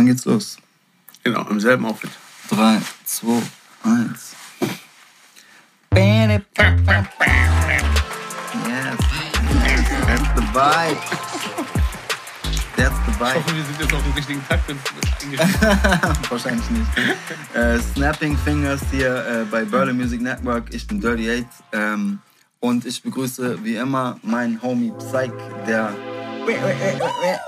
Dann geht's los. Genau, im selben Outfit. 3, 2, 1. Yes. That's the vibe. That's the Ich vibe. hoffe, wir sind jetzt auf dem richtigen Takt. Wahrscheinlich nicht. Äh, Snapping Fingers hier äh, bei Berlin Music Network. Ich bin Dirty 8 ähm, und ich begrüße wie immer meinen Homie Psych, der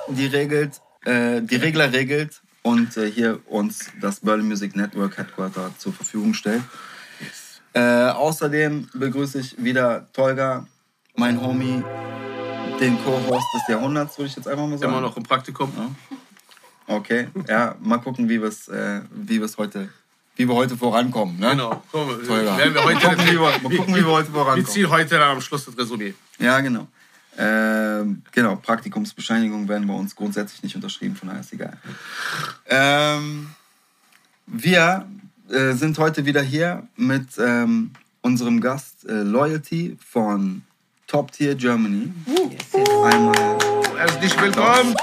die regelt, äh, die Regler regelt und äh, hier uns das Berlin Music Network Headquarter zur Verfügung stellt. Äh, außerdem begrüße ich wieder Tolga, mein Homie, den Co-Host des Jahrhunderts, würde ich jetzt einfach mal sagen. Immer noch im Praktikum. Ja. Okay, ja, mal gucken, wie wir es äh, wie wir's heute, wie wir heute vorankommen. Ne? Genau. Komm, wir mal, heute, gucken, wie wir, mal gucken, wie wir heute wir vorankommen. ziehen heute am Schluss das Resümee. Ja, genau. Ähm, genau, Praktikumsbescheinigung werden bei uns grundsätzlich nicht unterschrieben, von daher ist egal. Ähm, wir äh, sind heute wieder hier mit ähm, unserem Gast äh, Loyalty von Top Tier Germany. Einmal Herzlich willkommen.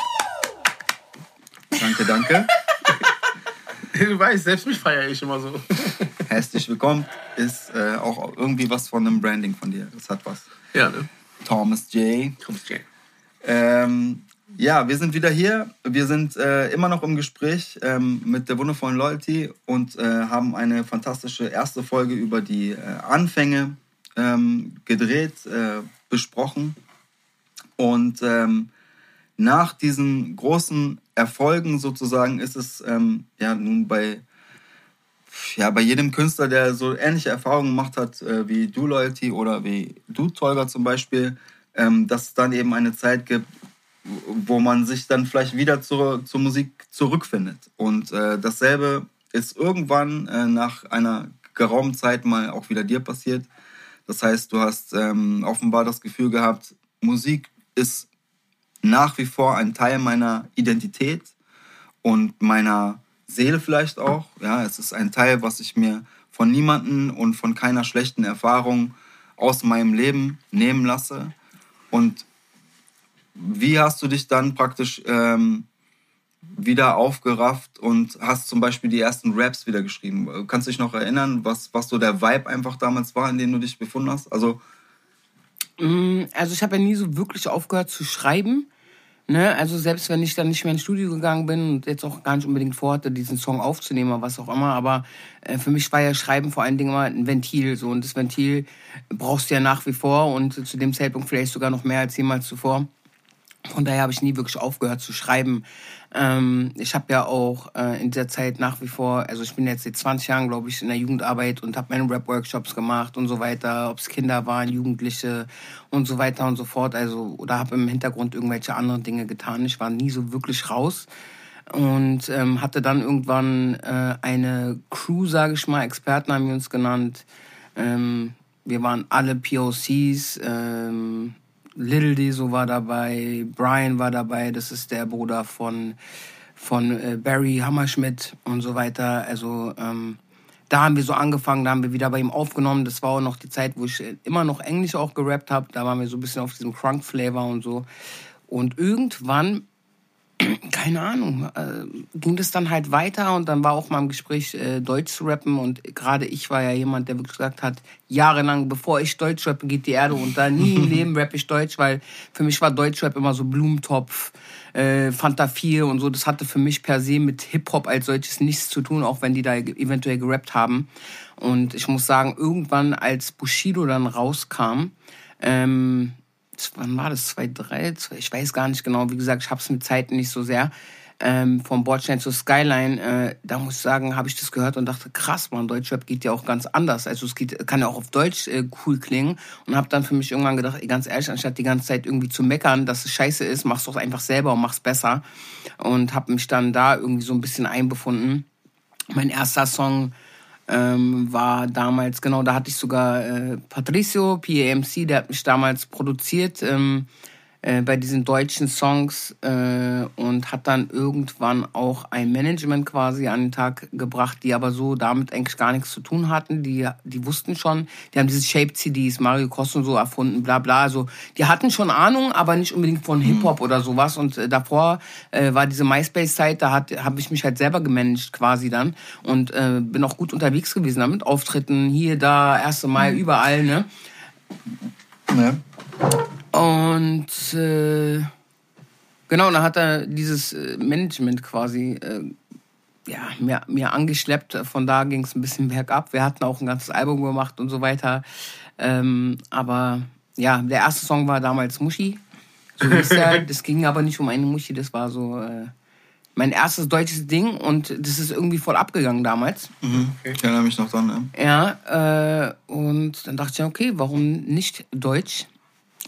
danke, danke. Du weißt, selbst mich feiere ich immer so. Herzlich willkommen ist äh, auch irgendwie was von einem Branding von dir. Das hat was. Ja, ne? Thomas J. Kommst Jay. Ähm, ja, wir sind wieder hier. Wir sind äh, immer noch im Gespräch ähm, mit der wundervollen Loyalty und äh, haben eine fantastische erste Folge über die äh, Anfänge ähm, gedreht, äh, besprochen. Und ähm, nach diesen großen Erfolgen sozusagen ist es ähm, ja nun bei, ja, bei jedem Künstler, der so ähnliche Erfahrungen gemacht hat äh, wie du Loyalty oder wie du Tolga zum Beispiel, ähm, dass es dann eben eine Zeit gibt, wo man sich dann vielleicht wieder zur, zur Musik zurückfindet. Und äh, dasselbe ist irgendwann äh, nach einer geraumen Zeit mal auch wieder dir passiert. Das heißt, du hast ähm, offenbar das Gefühl gehabt, Musik ist nach wie vor ein Teil meiner Identität und meiner Seele vielleicht auch. Ja, es ist ein Teil, was ich mir von niemanden und von keiner schlechten Erfahrung aus meinem Leben nehmen lasse. Und wie hast du dich dann praktisch ähm, wieder aufgerafft und hast zum Beispiel die ersten Raps wieder geschrieben? Kannst du dich noch erinnern, was, was so der Vibe einfach damals war, in dem du dich befunden hast? Also, Mm, Also ich habe ja nie so wirklich aufgehört zu schreiben. Ne? Also selbst wenn ich dann nicht mehr ins Studio gegangen bin und jetzt auch gar nicht unbedingt vorhatte, diesen Song aufzunehmen oder was auch immer, aber äh, für mich war ja Schreiben vor allen Dingen immer ein Ventil. So. Und das Ventil brauchst du ja nach wie vor und zu dem Zeitpunkt vielleicht sogar noch mehr als jemals zuvor. Von daher habe ich nie wirklich aufgehört zu schreiben. Ähm, ich habe ja auch äh, in dieser Zeit nach wie vor, also ich bin jetzt seit 20 Jahren, glaube ich, in der Jugendarbeit und habe meine Rap-Workshops gemacht und so weiter, ob es Kinder waren, Jugendliche und so weiter und so fort. Also oder habe im Hintergrund irgendwelche anderen Dinge getan. Ich war nie so wirklich raus und ähm, hatte dann irgendwann äh, eine Crew, sage ich mal, Experten haben wir uns genannt. Ähm, wir waren alle POCs. Ähm, Little Deso war dabei, Brian war dabei, das ist der Bruder von, von äh, Barry Hammerschmidt und so weiter. Also ähm, da haben wir so angefangen, da haben wir wieder bei ihm aufgenommen. Das war auch noch die Zeit, wo ich äh, immer noch Englisch auch gerappt habe. Da waren wir so ein bisschen auf diesem Crunk-Flavor und so. Und irgendwann keine Ahnung, äh, ging das dann halt weiter und dann war auch mal im Gespräch, äh, Deutsch zu rappen und gerade ich war ja jemand, der wirklich gesagt hat, jahrelang, bevor ich Deutsch rappe, geht die Erde unter, nie im Leben rappe ich Deutsch, weil für mich war Deutschrap immer so Blumentopf, äh, Fanta 4 und so, das hatte für mich per se mit Hip-Hop als solches nichts zu tun, auch wenn die da eventuell gerappt haben. Und ich muss sagen, irgendwann als Bushido dann rauskam, ähm, wann war das? 2003? Zwei- Ich weiß gar nicht genau. Wie gesagt, ich habe es mit Zeiten nicht so sehr. Ähm, vom Bordstein zur Skyline, äh, da muss ich sagen, habe ich das gehört und dachte, krass, man, Deutschrap geht ja auch ganz anders. Also es geht, kann ja auch auf Deutsch äh, cool klingen. Und habe dann für mich irgendwann gedacht, ganz ehrlich, anstatt die ganze Zeit irgendwie zu meckern, dass es scheiße ist, mach's doch einfach selber und mach's besser. Und habe mich dann da irgendwie so ein bisschen einbefunden. Mein erster Song ähm, war damals, genau, da hatte ich sogar äh, Patricio, PAMC, der hat mich damals produziert. Ähm, äh, bei diesen deutschen Songs äh, und hat dann irgendwann auch ein Management quasi an den Tag gebracht, die aber so damit eigentlich gar nichts zu tun hatten. Die, die wussten schon, die haben diese Shape-CDs, Mario Kosten so erfunden, bla bla. Also die hatten schon Ahnung, aber nicht unbedingt von Hip-Hop oder sowas. Und äh, davor äh, war diese MySpace-Zeit, da habe ich mich halt selber gemanagt quasi dann und äh, bin auch gut unterwegs gewesen damit. Auftritten hier, da, 1. Mai, überall, ne? Ne? Und äh, genau, dann hat er dieses äh, Management quasi äh, ja, mir, mir angeschleppt. Von da ging es ein bisschen bergab. Wir hatten auch ein ganzes Album gemacht und so weiter. Ähm, aber ja, der erste Song war damals Muschi. So hieß er. Das ging aber nicht um eine Muschi, das war so äh, mein erstes deutsches Ding und das ist irgendwie voll abgegangen damals. Mhm. Ich erinnere mich noch dran. Ne? Ja, äh, und dann dachte ich, okay, warum nicht Deutsch?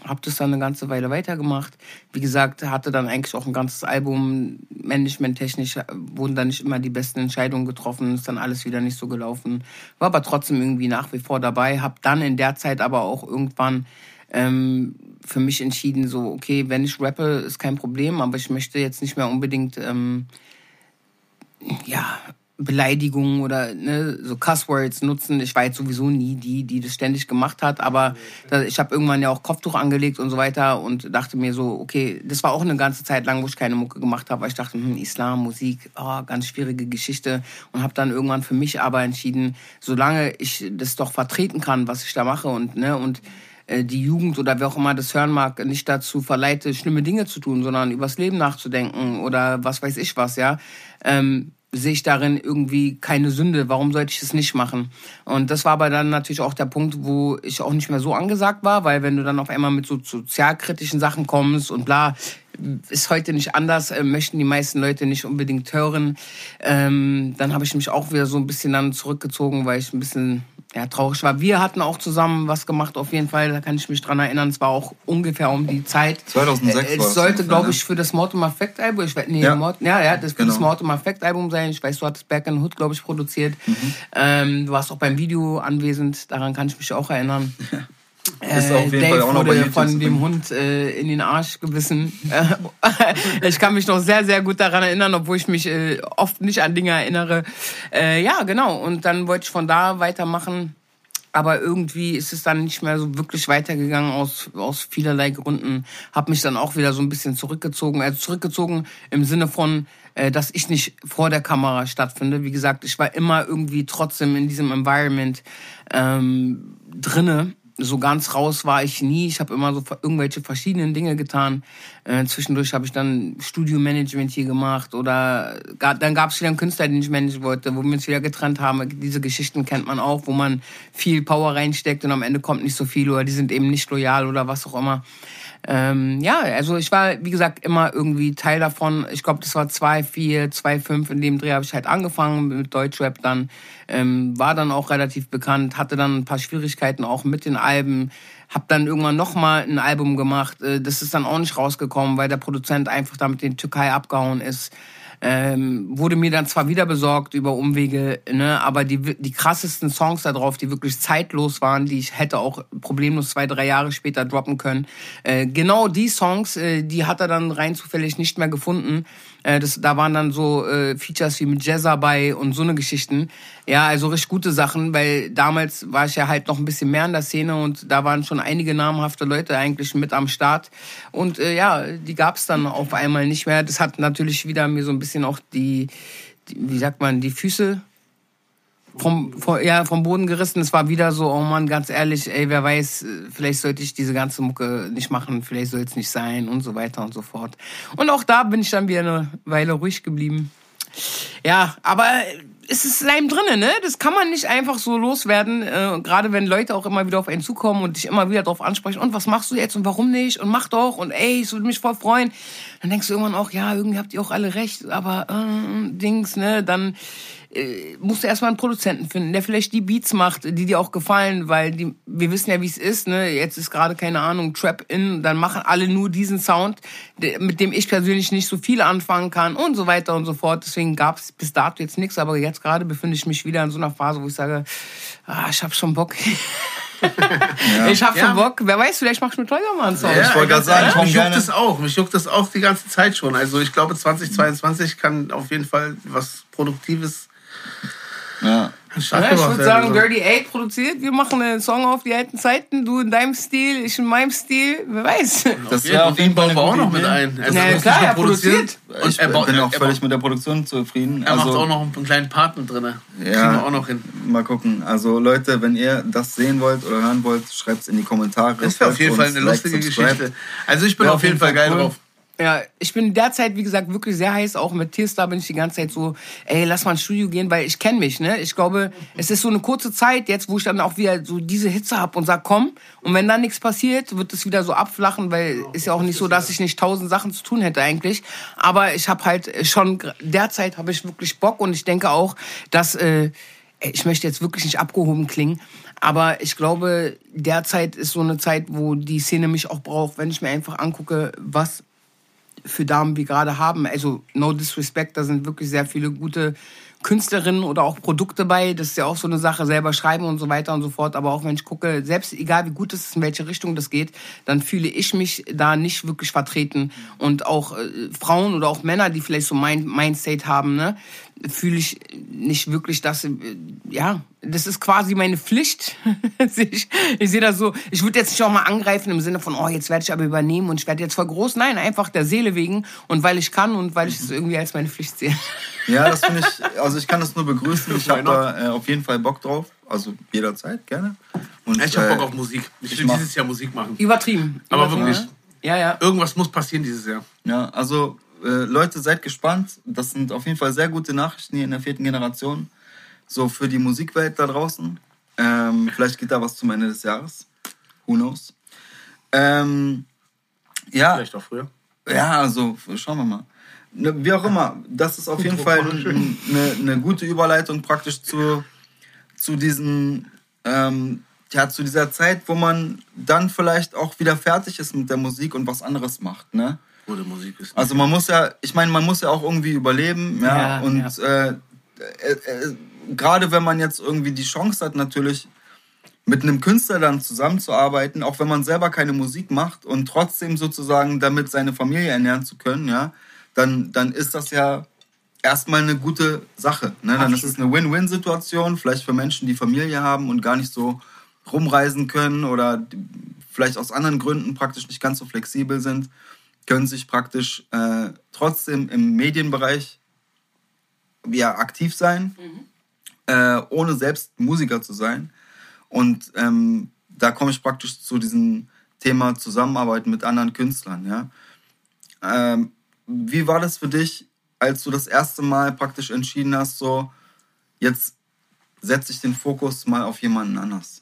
Hab das dann eine ganze Weile weitergemacht. Wie gesagt, hatte dann eigentlich auch ein ganzes Album. Management-technisch wurden dann nicht immer die besten Entscheidungen getroffen. Ist dann alles wieder nicht so gelaufen. War aber trotzdem irgendwie nach wie vor dabei. Hab dann in der Zeit aber auch irgendwann ähm, für mich entschieden, so, okay, wenn ich rappe, ist kein Problem, aber ich möchte jetzt nicht mehr unbedingt, ähm, ja, Beleidigungen oder ne, so Cusswords nutzen. Ich war jetzt sowieso nie die, die das ständig gemacht hat, aber ich habe irgendwann ja auch Kopftuch angelegt und so weiter und dachte mir so, okay, das war auch eine ganze Zeit lang, wo ich keine Mucke gemacht habe, weil ich dachte, hm, Islam, Musik, oh, ganz schwierige Geschichte und habe dann irgendwann für mich aber entschieden, solange ich das doch vertreten kann, was ich da mache und ne und äh, die Jugend oder wer auch immer das hören mag, nicht dazu verleite, schlimme Dinge zu tun, sondern übers Leben nachzudenken oder was weiß ich was, ja. Ähm, sehe ich darin irgendwie keine Sünde. Warum sollte ich das nicht machen? Und das war aber dann natürlich auch der Punkt, wo ich auch nicht mehr so angesagt war, weil wenn du dann auf einmal mit so sozialkritischen Sachen kommst und bla, ist heute nicht anders, äh, möchten die meisten Leute nicht unbedingt hören. Ähm, dann habe ich mich auch wieder so ein bisschen dann zurückgezogen, weil ich ein bisschen ja, traurig war. Wir hatten auch zusammen was gemacht, auf jeden Fall. Da kann ich mich dran erinnern. Es war auch ungefähr um die Zeit. 2006 äh, Es sollte, glaube ich, für das Mortimer Effect Album. Ich weiß, nee, ja. Mort, ja, ja, das genau. das Mortimer Effect Album sein. Ich weiß, du hattest Back in the Hood, glaube ich, produziert. Mhm. Ähm, du warst auch beim Video anwesend. Daran kann ich mich auch erinnern. Ist auf jeden Dave Fall auch noch wurde von dem Hund äh, in den Arsch gebissen. ich kann mich noch sehr, sehr gut daran erinnern, obwohl ich mich äh, oft nicht an Dinge erinnere. Äh, ja, genau. Und dann wollte ich von da weitermachen. Aber irgendwie ist es dann nicht mehr so wirklich weitergegangen aus, aus vielerlei Gründen. Hab mich dann auch wieder so ein bisschen zurückgezogen. Also zurückgezogen im Sinne von, äh, dass ich nicht vor der Kamera stattfinde. Wie gesagt, ich war immer irgendwie trotzdem in diesem Environment ähm, drinne so ganz raus war ich nie. Ich habe immer so irgendwelche verschiedenen Dinge getan. Äh, zwischendurch habe ich dann Studiomanagement hier gemacht oder dann gab es wieder einen Künstler, den ich managen wollte, wo wir uns wieder getrennt haben. Diese Geschichten kennt man auch, wo man viel Power reinsteckt und am Ende kommt nicht so viel oder die sind eben nicht loyal oder was auch immer. Ähm, ja, also ich war, wie gesagt, immer irgendwie Teil davon. Ich glaube, das war 2,4, 2,5. In dem Dreh habe ich halt angefangen mit Deutschrap dann. Ähm, war dann auch relativ bekannt, hatte dann ein paar Schwierigkeiten auch mit den Alben. Hab dann irgendwann nochmal ein Album gemacht. Äh, das ist dann auch nicht rausgekommen, weil der Produzent einfach damit in die Türkei abgehauen ist. Ähm, wurde mir dann zwar wieder besorgt über Umwege, ne, aber die, die krassesten Songs da drauf, die wirklich zeitlos waren, die ich hätte auch problemlos zwei, drei Jahre später droppen können. Äh, genau die Songs, äh, die hat er dann rein zufällig nicht mehr gefunden. Äh, das, da waren dann so äh, Features wie mit Jazza bei und so eine Geschichten. Ja, also richtig gute Sachen, weil damals war ich ja halt noch ein bisschen mehr in der Szene und da waren schon einige namhafte Leute eigentlich mit am Start. Und äh, ja, die gab's dann auf einmal nicht mehr. Das hat natürlich wieder mir so ein bisschen auch die, die wie sagt man, die Füße vom, vom, ja, vom Boden gerissen. Es war wieder so, oh Mann, ganz ehrlich, ey, wer weiß, vielleicht sollte ich diese ganze Mucke nicht machen, vielleicht soll es nicht sein und so weiter und so fort. Und auch da bin ich dann wieder eine Weile ruhig geblieben. Ja, aber es ist Leim drinnen, ne? Das kann man nicht einfach so loswerden. Äh, Gerade wenn Leute auch immer wieder auf einen zukommen und dich immer wieder darauf ansprechen. Und was machst du jetzt und warum nicht? Und mach doch und ey, ich würde mich voll freuen. Dann denkst du irgendwann auch, ja, irgendwie habt ihr auch alle recht, aber äh, Dings, ne? Dann äh, musst du erstmal einen Produzenten finden, der vielleicht die Beats macht, die dir auch gefallen, weil die, wir wissen ja, wie es ist, ne? Jetzt ist gerade, keine Ahnung, Trap in, dann machen alle nur diesen Sound, mit dem ich persönlich nicht so viel anfangen kann und so weiter und so fort. Deswegen gab es bis dato jetzt nichts, aber jetzt gerade befinde ich mich wieder in so einer Phase, wo ich sage, ah, ich habe schon Bock. Ja. Ich hab schon ja. Bock. Wer weiß, vielleicht machst du mit Teuer mal einen Song. Ja, ich wollte gerade sagen, komm mich juckt das auch. Mich juckt das auch die ganze Zeit schon. Also ich glaube, 2022 kann auf jeden Fall was Produktives ja. Ja, ich würde sagen, so. Dirty Eight produziert. Wir machen einen Song auf die alten Zeiten. Du in deinem Stil, ich in meinem Stil. Wer weiß. Das wäre auf jeden Fall auch noch mit ein. Also ja, klar, er produziert. Und ich er bin auch völlig mit der Produktion zufrieden. Er also, macht auch noch einen kleinen Paten drin. Ja, Kriegen wir auch noch hin. Mal gucken. Also Leute, wenn ihr das sehen wollt oder hören wollt, schreibt es in die Kommentare. Das wäre auf jeden Fall eine lustige Geschichte. Also ich bin auf jeden Fall geil cool. drauf. Ja, ich bin derzeit, wie gesagt, wirklich sehr heiß. Auch mit Tierstar bin ich die ganze Zeit so, ey, lass mal ins Studio gehen, weil ich kenne mich, ne? Ich glaube, es ist so eine kurze Zeit jetzt, wo ich dann auch wieder so diese Hitze hab und sag, komm. Und wenn dann nichts passiert, wird es wieder so abflachen, weil ist ja auch nicht so, dass ich nicht tausend Sachen zu tun hätte eigentlich. Aber ich habe halt schon, derzeit habe ich wirklich Bock und ich denke auch, dass, äh, ich möchte jetzt wirklich nicht abgehoben klingen, aber ich glaube, derzeit ist so eine Zeit, wo die Szene mich auch braucht, wenn ich mir einfach angucke, was für Damen wir gerade haben. Also no disrespect, da sind wirklich sehr viele gute Künstlerinnen oder auch Produkte bei. Das ist ja auch so eine Sache, selber schreiben und so weiter und so fort. Aber auch wenn ich gucke, selbst egal wie gut es ist, in welche Richtung das geht, dann fühle ich mich da nicht wirklich vertreten. Und auch äh, Frauen oder auch Männer, die vielleicht so mein Mindstate haben, ne, fühle ich nicht wirklich, dass, äh, ja, das ist quasi meine Pflicht. ich, ich sehe das so, ich würde jetzt nicht auch mal angreifen im Sinne von, oh, jetzt werde ich aber übernehmen und ich werde jetzt voll groß. Nein, einfach der Seele wegen und weil ich kann und weil ich es irgendwie als meine Pflicht sehe. Ja, das finde ich, also ich kann das nur begrüßen. Ich habe da äh, auf jeden Fall Bock drauf. Also jederzeit, gerne. Und, ich habe Bock äh, auf Musik. Ich, ich will dieses Jahr Musik machen. Übertrieben. Aber Übertrieben, wirklich. Ja, ja. Irgendwas muss passieren dieses Jahr. Ja, also äh, Leute, seid gespannt. Das sind auf jeden Fall sehr gute Nachrichten hier in der vierten Generation. So für die Musikwelt da draußen. Ähm, vielleicht geht da was zum Ende des Jahres. Who knows? Ähm, ja. Vielleicht auch früher. Ja, also schauen wir mal. Ne, wie auch immer, das ist auf jeden Fall eine, eine gute Überleitung praktisch zu, zu diesen, ähm, ja, zu dieser Zeit, wo man dann vielleicht auch wieder fertig ist mit der Musik und was anderes macht, ne? Oder Musik ist. Also man muss ja, ich meine, man muss ja auch irgendwie überleben, ja, ja und ja. Äh, äh, äh, gerade wenn man jetzt irgendwie die Chance hat, natürlich mit einem Künstler dann zusammenzuarbeiten, auch wenn man selber keine Musik macht und trotzdem sozusagen damit seine Familie ernähren zu können, ja, dann, dann ist das ja erstmal eine gute Sache. Ne? Dann ist es eine Win-Win-Situation, vielleicht für Menschen, die Familie haben und gar nicht so rumreisen können oder vielleicht aus anderen Gründen praktisch nicht ganz so flexibel sind, können sich praktisch äh, trotzdem im Medienbereich ja, aktiv sein, mhm. äh, ohne selbst Musiker zu sein. Und ähm, da komme ich praktisch zu diesem Thema Zusammenarbeit mit anderen Künstlern. Ja? Ähm, wie war das für dich, als du das erste Mal praktisch entschieden hast, so jetzt setze ich den Fokus mal auf jemanden anders?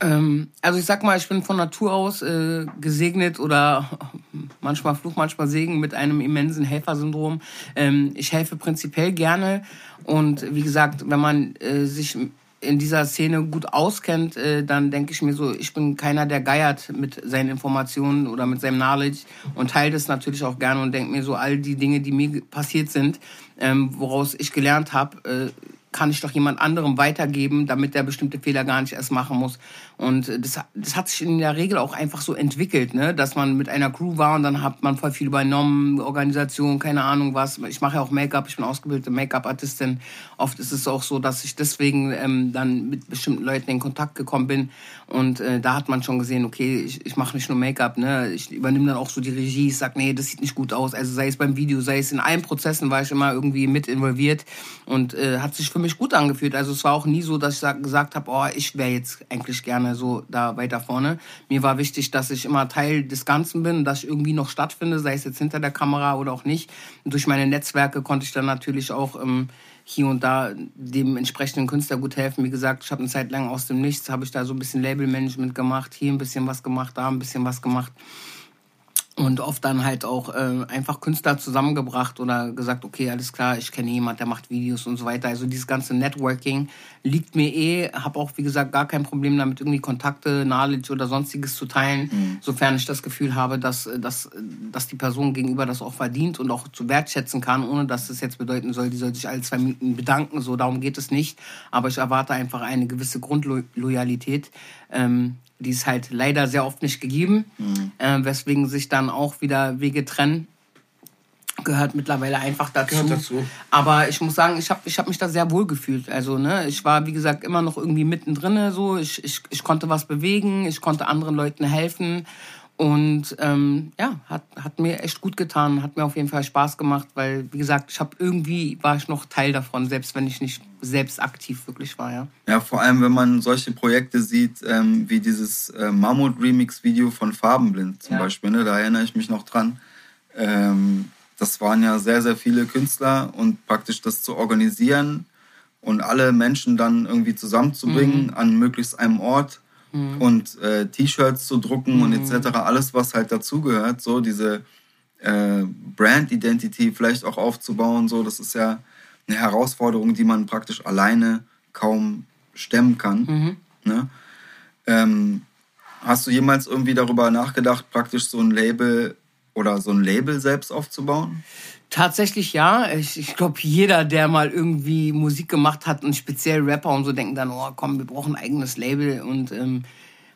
Ähm, also ich sag mal, ich bin von Natur aus äh, gesegnet oder manchmal Fluch, manchmal Segen mit einem immensen Helfersyndrom. Ähm, ich helfe prinzipiell gerne und wie gesagt, wenn man äh, sich in dieser Szene gut auskennt, äh, dann denke ich mir so, ich bin keiner, der geiert mit seinen Informationen oder mit seinem Knowledge und teile das natürlich auch gerne und denke mir so, all die Dinge, die mir passiert sind, ähm, woraus ich gelernt habe, äh, kann ich doch jemand anderem weitergeben, damit der bestimmte Fehler gar nicht erst machen muss. Und das, das hat sich in der Regel auch einfach so entwickelt, ne? dass man mit einer Crew war und dann hat man voll viel übernommen, Organisation, keine Ahnung was. Ich mache ja auch Make-up, ich bin ausgebildete Make-up-Artistin. Oft ist es auch so, dass ich deswegen ähm, dann mit bestimmten Leuten in Kontakt gekommen bin. Und äh, da hat man schon gesehen, okay, ich, ich mache nicht nur Make-up, ne? ich übernehme dann auch so die Regie, ich sag, nee, das sieht nicht gut aus. Also sei es beim Video, sei es in allen Prozessen, war ich immer irgendwie mit involviert und äh, hat sich für mich gut angefühlt. Also es war auch nie so, dass ich gesagt habe, oh, ich wäre jetzt eigentlich gerne gerne so da weiter vorne. Mir war wichtig, dass ich immer Teil des Ganzen bin, dass ich irgendwie noch stattfinde, sei es jetzt hinter der Kamera oder auch nicht. Und durch meine Netzwerke konnte ich dann natürlich auch ähm, hier und da dem entsprechenden Künstler gut helfen. Wie gesagt, ich habe eine Zeit lang aus dem Nichts, habe ich da so ein bisschen Labelmanagement gemacht, hier ein bisschen was gemacht, da ein bisschen was gemacht. Und oft dann halt auch äh, einfach Künstler zusammengebracht oder gesagt, okay, alles klar, ich kenne jemand, der macht Videos und so weiter. Also dieses ganze Networking liegt mir eh, habe auch wie gesagt gar kein Problem damit, irgendwie Kontakte, Knowledge oder sonstiges zu teilen, mhm. sofern ich das Gefühl habe, dass, dass, dass die Person gegenüber das auch verdient und auch zu wertschätzen kann, ohne dass es jetzt bedeuten soll, die soll sich alle zwei Minuten bedanken. So darum geht es nicht. Aber ich erwarte einfach eine gewisse Grundloyalität. Ähm, die ist halt leider sehr oft nicht gegeben, mhm. äh, weswegen sich dann auch wieder Wege trennen. Gehört mittlerweile einfach dazu. Gehört dazu. Aber ich muss sagen, ich habe ich hab mich da sehr wohl gefühlt. Also, ne, ich war, wie gesagt, immer noch irgendwie mittendrin. So. Ich, ich, ich konnte was bewegen, ich konnte anderen Leuten helfen. Und ähm, ja, hat, hat mir echt gut getan, hat mir auf jeden Fall Spaß gemacht, weil, wie gesagt, ich habe irgendwie, war ich noch Teil davon, selbst wenn ich nicht selbst aktiv wirklich war, ja. Ja, vor allem, wenn man solche Projekte sieht, ähm, wie dieses äh, Mammut-Remix-Video von Farbenblind zum ja. Beispiel, ne, da erinnere ich mich noch dran. Ähm, das waren ja sehr, sehr viele Künstler und praktisch das zu organisieren und alle Menschen dann irgendwie zusammenzubringen mhm. an möglichst einem Ort mhm. und äh, T-Shirts zu drucken mhm. und etc. Alles, was halt dazugehört, so diese äh, Brand-Identity vielleicht auch aufzubauen, so das ist ja eine Herausforderung, die man praktisch alleine kaum stemmen kann. Mhm. Ne? Ähm, hast du jemals irgendwie darüber nachgedacht, praktisch so ein Label oder so ein Label selbst aufzubauen? Tatsächlich ja. Ich, ich glaube, jeder, der mal irgendwie Musik gemacht hat und speziell Rapper und so, denken dann, oh komm, wir brauchen ein eigenes Label. Und ähm,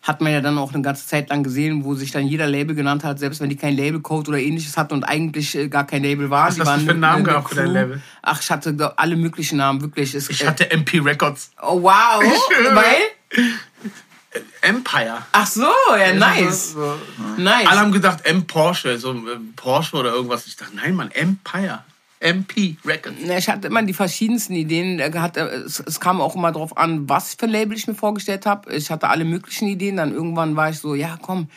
hat man ja dann auch eine ganze Zeit lang gesehen, wo sich dann jeder Label genannt hat, selbst wenn die kein Labelcode oder ähnliches hatten und eigentlich äh, gar kein Label waren. Was hast du für einen Namen gehabt für dein Label? Ach, ich hatte alle möglichen Namen, wirklich. Es, ich hatte MP Records. Oh, wow. Weil? Empire. Ach so, ja, nice. So, nice. Alle haben gedacht M Porsche, so äh, Porsche oder irgendwas. Ich dachte, nein, Mann, Empire. MP Records. Ich hatte immer die verschiedensten Ideen. Es, kam auch immer darauf an, was für Label ich mir vorgestellt habe. Ich hatte alle möglichen Ideen. Dann irgendwann war ich so, ja, komm,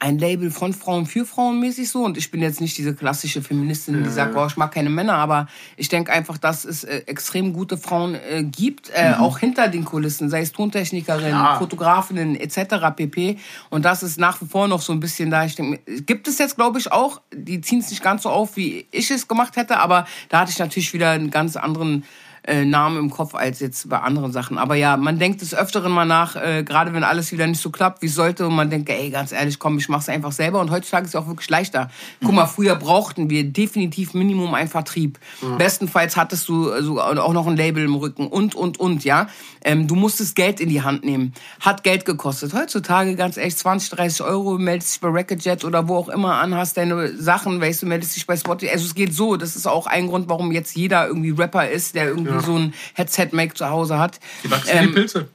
ein Label von Frauen für Frauen mäßig so. Und ich bin jetzt nicht diese klassische Feministin, die sagt, oh, ich mag keine Männer, aber ich denke einfach, dass es äh, extrem gute Frauen äh, gibt, äh, mhm. auch hinter den Kulissen, sei es Tontechnikerinnen, ja. Fotografinnen etc. pp. Und das ist nach wie vor noch so ein bisschen da. Ich denke, gibt es jetzt, glaube ich, auch. Die ziehen es nicht ganz so auf, wie ich es gemacht hätte, aber da hatte ich natürlich wieder einen ganz anderen äh, Namen im Kopf als jetzt bei anderen Sachen. Aber ja, man denkt des Öfteren mal nach, äh, gerade wenn alles wieder nicht so klappt, wie es sollte. Und man denkt, ey, ganz ehrlich, komm, ich mach's einfach selber. Und heutzutage ist es auch wirklich leichter. Guck mal, früher brauchten wir definitiv Minimum einen Vertrieb. Mhm. Bestenfalls hattest du also auch noch ein Label im Rücken und, und, und, ja. Ähm, du musstest Geld in die Hand nehmen. Hat Geld gekostet. Heutzutage, ganz ehrlich, 20, 30 Euro, meldest dich bei Recordjet oder wo auch immer an, hast deine Sachen, weißt du, meldest dich bei Spotify. Also es geht so. Das ist auch ein Grund, warum jetzt jeder irgendwie Rapper ist, der irgendwie ja so ein Headset-Make zu Hause hat. Die wachsen ähm, die Pilze.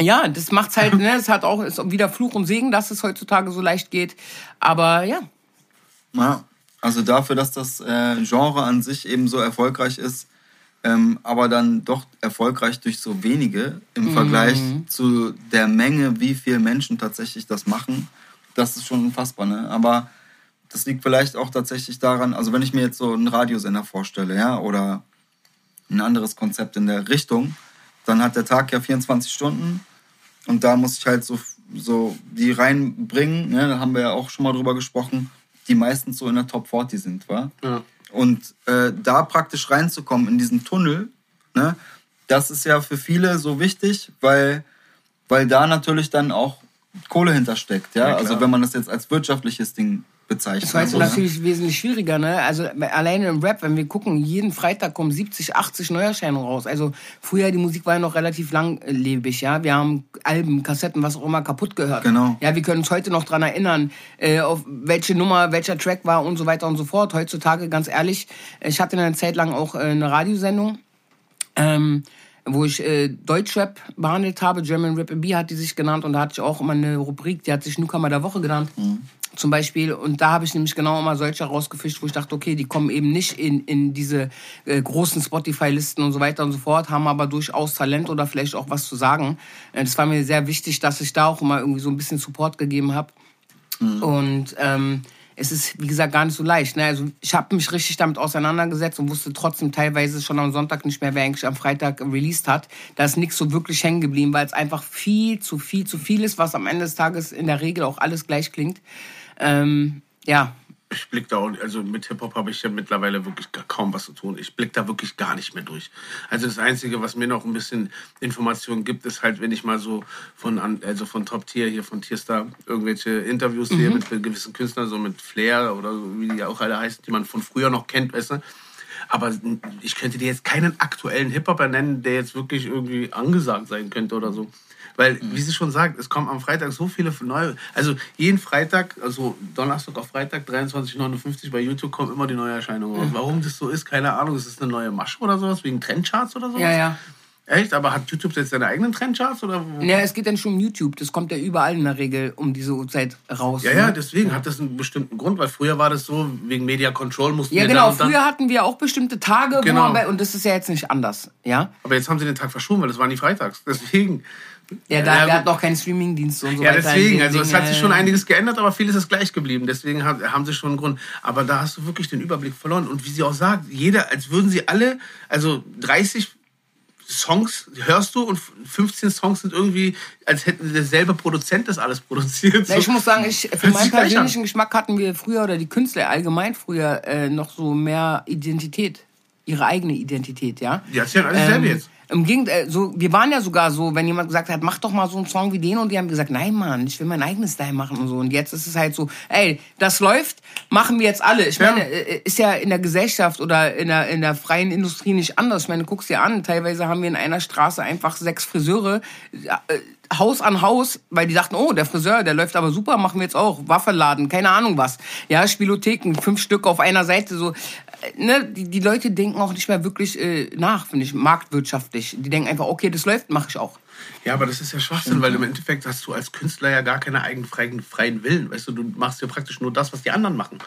Ja, das macht's halt, ne, es hat auch ist wieder Fluch und Segen, dass es heutzutage so leicht geht. Aber ja. Ja, also dafür, dass das äh, Genre an sich eben so erfolgreich ist, ähm, aber dann doch erfolgreich durch so wenige im mhm. Vergleich zu der Menge, wie viele Menschen tatsächlich das machen, das ist schon unfassbar. Ne? Aber das liegt vielleicht auch tatsächlich daran, also wenn ich mir jetzt so einen Radiosender vorstelle, ja, oder ein anderes Konzept in der Richtung, dann hat der Tag ja 24 Stunden und da muss ich halt so, so die reinbringen, ne, da haben wir ja auch schon mal drüber gesprochen, die meistens so in der Top 40 sind, wa? Ja. Und äh, da praktisch reinzukommen in diesen Tunnel, ne, das ist ja für viele so wichtig, weil, weil da natürlich dann auch Kohle hintersteckt, ja. ja also wenn man das jetzt als wirtschaftliches Ding bezeichnen. Das war jetzt natürlich wesentlich schwieriger, ne? Also alleine im Rap, wenn wir gucken, jeden Freitag kommen 70, 80 Neuerscheinungen raus. Also früher die Musik war ja noch relativ langlebig, ja. Wir haben Alben, Kassetten, was auch immer kaputt gehört. Genau. Ja, wir können uns heute noch dran erinnern, äh, auf welche Nummer, welcher Track war und so weiter und so fort. Heutzutage, ganz ehrlich, ich hatte eine Zeit lang auch äh, eine Radiosendung. Ähm, wo ich äh, Deutschrap behandelt habe, German Rap B hat die sich genannt und da hatte ich auch immer eine Rubrik, die hat sich Newcomer der Woche genannt. Mhm zum Beispiel. Und da habe ich nämlich genau immer solche rausgefischt, wo ich dachte, okay, die kommen eben nicht in, in diese äh, großen Spotify-Listen und so weiter und so fort, haben aber durchaus Talent oder vielleicht auch was zu sagen. Äh, das war mir sehr wichtig, dass ich da auch immer irgendwie so ein bisschen Support gegeben habe. Mhm. Und ähm, es ist, wie gesagt, gar nicht so leicht. Ne? Also ich habe mich richtig damit auseinandergesetzt und wusste trotzdem teilweise schon am Sonntag nicht mehr, wer eigentlich am Freitag released hat. Da ist nichts so wirklich hängen geblieben, weil es einfach viel zu viel zu viel ist, was am Ende des Tages in der Regel auch alles gleich klingt. Ähm, ja, Ich blick da auch, also mit Hip-Hop habe ich ja mittlerweile wirklich kaum was zu tun. Ich blick da wirklich gar nicht mehr durch. Also das Einzige, was mir noch ein bisschen Informationen gibt, ist halt, wenn ich mal so von, also von Top Tier, hier von Tierstar, irgendwelche Interviews mhm. sehe mit gewissen Künstlern, so mit Flair oder wie die auch alle heißen, die man von früher noch kennt, weißt du. Aber ich könnte dir jetzt keinen aktuellen Hip-Hopper nennen, der jetzt wirklich irgendwie angesagt sein könnte oder so. Weil, mhm. wie sie schon sagt, es kommen am Freitag so viele neue. Also jeden Freitag, also Donnerstag auf Freitag, 23,59 bei YouTube kommt immer die neue Erscheinung raus. Mhm. Warum das so ist, keine Ahnung. Ist das eine neue Masche oder sowas? Wegen Trendcharts oder sowas? Ja, ja. Echt? Aber hat YouTube jetzt seine eigenen Trendcharts? Oder? Ja, es geht dann schon um YouTube. Das kommt ja überall in der Regel um diese Uhrzeit raus. Ja, ja, ne? deswegen ja. hat das einen bestimmten Grund, weil früher war das so, wegen Media Control mussten ja, wir genau. Früher hatten wir auch bestimmte Tage, genau. wir, und das ist ja jetzt nicht anders. Ja? Aber jetzt haben sie den Tag verschoben, weil das waren die Freitags. Deswegen. Ja, da ja, hat noch keinen Streamingdienst und so ja, weiter. Ja, deswegen. Also es hat sich schon einiges geändert, aber vieles ist gleich geblieben. Deswegen haben sie schon einen Grund. Aber da hast du wirklich den Überblick verloren. Und wie sie auch sagt, jeder, als würden sie alle, also 30 Songs hörst du und 15 Songs sind irgendwie, als hätten derselbe Produzent das alles produziert. So. ich muss sagen, ich, für meinen persönlichen Geschmack hatten wir früher oder die Künstler allgemein früher äh, noch so mehr Identität, ihre eigene Identität, ja. Ja, ist ja alles ähm, jetzt. Im Gegenteil, so, wir waren ja sogar so, wenn jemand gesagt hat, mach doch mal so einen Song wie den und die haben gesagt, nein Mann, ich will mein eigenes Style machen und so. Und jetzt ist es halt so, ey, das läuft, machen wir jetzt alle. Ich ja. meine, äh, ist ja in der Gesellschaft oder in der, in der freien Industrie nicht anders. Ich meine, guck's dir an, teilweise haben wir in einer Straße einfach sechs Friseure, äh, Haus an Haus, weil die dachten, oh, der Friseur, der läuft aber super, machen wir jetzt auch. Waffenladen, keine Ahnung was. Ja, Spielotheken, fünf Stück auf einer Seite, so ne, die, die Leute denken auch nicht mehr wirklich äh, nach, finde ich, marktwirtschaftlich. Die denken einfach, okay, das läuft, mache ich auch. Ja, aber das ist ja Schwachsinn, weil im Endeffekt hast du als Künstler ja gar keine eigenen freien, freien Willen. Weißt du, du machst ja praktisch nur das, was die anderen machen.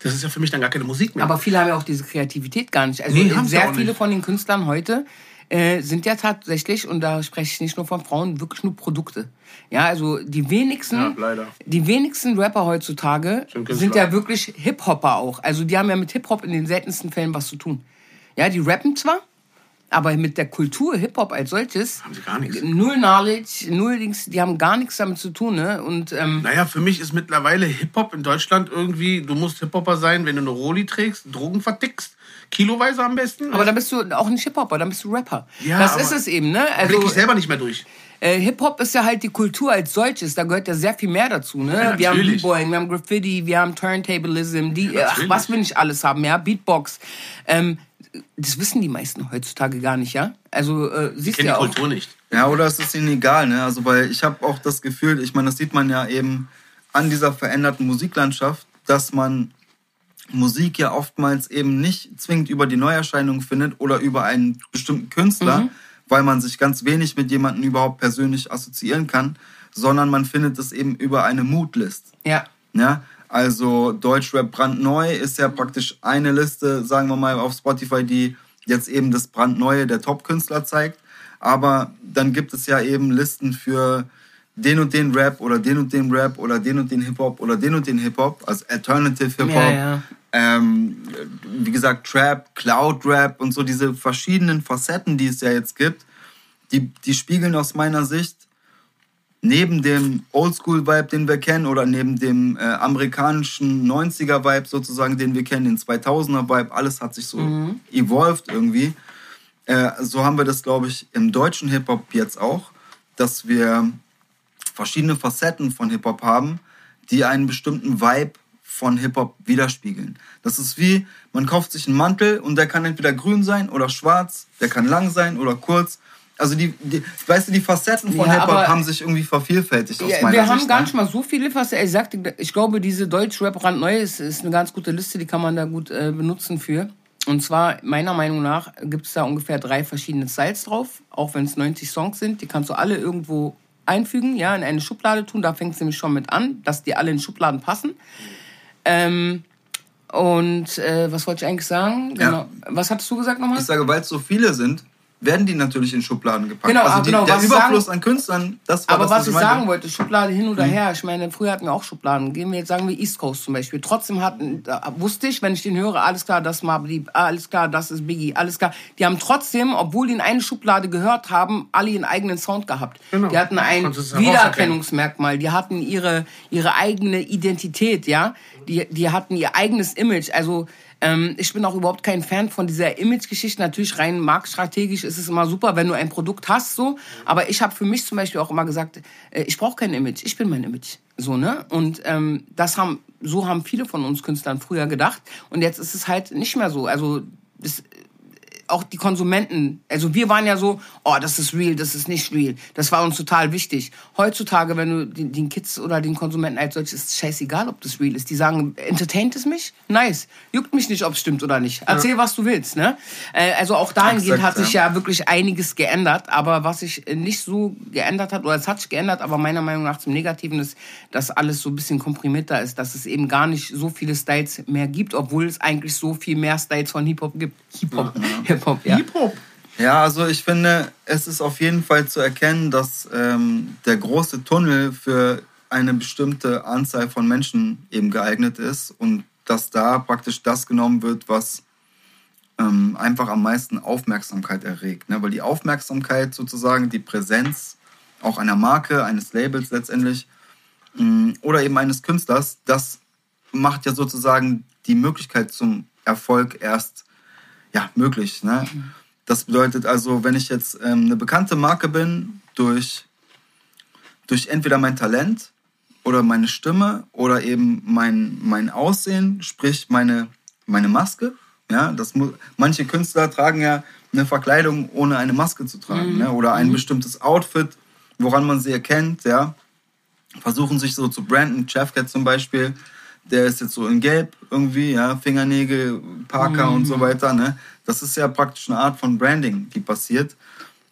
Das ist ja für mich dann gar keine Musik mehr. Aber viele haben ja auch diese Kreativität gar nicht. Also nee, sehr viele von den Künstlern heute äh, sind ja tatsächlich, und da spreche ich nicht nur von Frauen, wirklich nur Produkte. Ja, also die wenigsten, ja, die wenigsten Rapper heutzutage sind ja wirklich Hip-Hopper auch. Also die haben ja mit Hip-Hop in den seltensten Fällen was zu tun. Ja, die rappen zwar, aber mit der Kultur Hip-Hop als solches. Haben sie gar nichts. Null Knowledge, null Dings, die haben gar nichts damit zu tun, ne? Und, ähm, naja, für mich ist mittlerweile Hip-Hop in Deutschland irgendwie, du musst Hip-Hopper sein, wenn du eine Roli trägst, Drogen vertickst kiloweise am besten. Aber dann bist du auch nicht Hip-Hopper, dann bist du Rapper. Ja, das ist es eben, ne? Also, blick ich selber nicht mehr durch. Äh, Hip-Hop ist ja halt die Kultur als solches, da gehört ja sehr viel mehr dazu, ne? Ja, wir haben B-Boying, wir haben Graffiti, wir haben Turntablism, die, ja, ach, was wir nicht alles haben, ja? Beatbox. Ähm, das wissen die meisten heutzutage gar nicht, ja? Also äh, siehst du ja die Kultur nicht. Ja, oder ist es ihnen egal, ne? Also weil ich habe auch das Gefühl, ich meine, das sieht man ja eben an dieser veränderten Musiklandschaft, dass man Musik ja oftmals eben nicht zwingend über die Neuerscheinung findet oder über einen bestimmten Künstler, mhm. weil man sich ganz wenig mit jemandem überhaupt persönlich assoziieren kann, sondern man findet es eben über eine Moodlist. Ja. Ja, also Deutschrap brandneu ist ja praktisch eine Liste, sagen wir mal, auf Spotify, die jetzt eben das brandneue der Top-Künstler zeigt. Aber dann gibt es ja eben Listen für den und den Rap oder den und den Rap oder den und den Hip-Hop oder den und den Hip-Hop, also Alternative Hip-Hop. Ja, ja. Ähm, wie gesagt, Trap, Cloud-Rap und so diese verschiedenen Facetten, die es ja jetzt gibt, die, die spiegeln aus meiner Sicht neben dem Oldschool-Vibe, den wir kennen, oder neben dem äh, amerikanischen 90er-Vibe sozusagen, den wir kennen, den 2000er-Vibe, alles hat sich so mhm. evolved irgendwie. Äh, so haben wir das, glaube ich, im deutschen Hip-Hop jetzt auch, dass wir verschiedene Facetten von Hip-Hop haben, die einen bestimmten Vibe von Hip-Hop widerspiegeln. Das ist wie, man kauft sich einen Mantel und der kann entweder grün sein oder schwarz, der kann lang sein oder kurz. Also die, die weißt du, die Facetten von ja, Hip-Hop haben sich irgendwie vervielfältigt ja, aus meiner Wir Sicht, haben gar ne? nicht mal so viele Facetten. Ich sagte, ich glaube, diese Deutsch-Rap brandneu ist, ist eine ganz gute Liste, die kann man da gut äh, benutzen für. Und zwar, meiner Meinung nach, gibt es da ungefähr drei verschiedene Styles drauf, auch wenn es 90 Songs sind. Die kannst du alle irgendwo einfügen, ja, in eine Schublade tun. Da fängt es nämlich schon mit an, dass die alle in Schubladen passen. Ähm, und äh, was wollte ich eigentlich sagen? Genau. Ja. Was hattest du gesagt nochmal? Ich sage, weil es so viele sind, werden die natürlich in Schubladen gepackt. Genau, also ah, die, genau, der was Überfluss sagen- an Künstlern, das war Aber das, was ich meinte. sagen wollte, Schublade hin oder her. Ich meine, früher hatten wir auch Schubladen. Gehen wir jetzt, sagen wir East Coast zum Beispiel. Trotzdem hatten, wusste ich, wenn ich den höre, alles klar, das ist Mabli, alles klar, das ist Biggie, alles klar. Die haben trotzdem, obwohl die in eine Schublade gehört haben, alle ihren eigenen Sound gehabt. Genau. Die hatten ein Wiedererkennungsmerkmal. Die hatten ihre, ihre eigene Identität, ja. Die, die hatten ihr eigenes Image. Also, ähm, ich bin auch überhaupt kein Fan von dieser Image-Geschichte. Natürlich rein marktstrategisch ist es immer super, wenn du ein Produkt hast, so. Aber ich habe für mich zum Beispiel auch immer gesagt, äh, ich brauche kein Image, ich bin mein Image, so ne. Und ähm, das haben, so haben viele von uns Künstlern früher gedacht. Und jetzt ist es halt nicht mehr so. Also das, auch die Konsumenten, also wir waren ja so, oh, das ist real, das ist nicht real. Das war uns total wichtig. Heutzutage, wenn du den, den Kids oder den Konsumenten als solches, ist es scheißegal, ob das real ist. Die sagen, entertaint es mich? Nice. Juckt mich nicht, ob es stimmt oder nicht. Erzähl, was du willst, ne? Äh, also auch dahingehend Exakt, hat sich ja. ja wirklich einiges geändert. Aber was sich nicht so geändert hat, oder es hat sich geändert, aber meiner Meinung nach zum Negativen ist, dass alles so ein bisschen komprimierter ist, dass es eben gar nicht so viele Styles mehr gibt, obwohl es eigentlich so viel mehr Styles von Hip-Hop gibt. Hip-Hop, Hip-Hop, ja. Hip-Hop. Ja, also ich finde, es ist auf jeden Fall zu erkennen, dass ähm, der große Tunnel für eine bestimmte Anzahl von Menschen eben geeignet ist und dass da praktisch das genommen wird, was ähm, einfach am meisten Aufmerksamkeit erregt. Ne? Weil die Aufmerksamkeit sozusagen, die Präsenz auch einer Marke, eines Labels letztendlich mh, oder eben eines Künstlers, das macht ja sozusagen die Möglichkeit zum Erfolg erst ja, möglich. Ne? Das bedeutet also, wenn ich jetzt ähm, eine bekannte Marke bin, durch, durch entweder mein Talent oder meine Stimme oder eben mein, mein Aussehen, sprich meine, meine Maske. Ja, das mu manche Künstler tragen ja eine Verkleidung, ohne eine Maske zu tragen. Ne? Oder ein bestimmtes Outfit, woran man sie erkennt. Ja? Versuchen sich so zu branden. Chefcat zum Beispiel, der ist jetzt so in Gelb irgendwie, ja, Fingernägel, Parker und so weiter. Ne? Das ist ja praktisch eine Art von Branding, die passiert.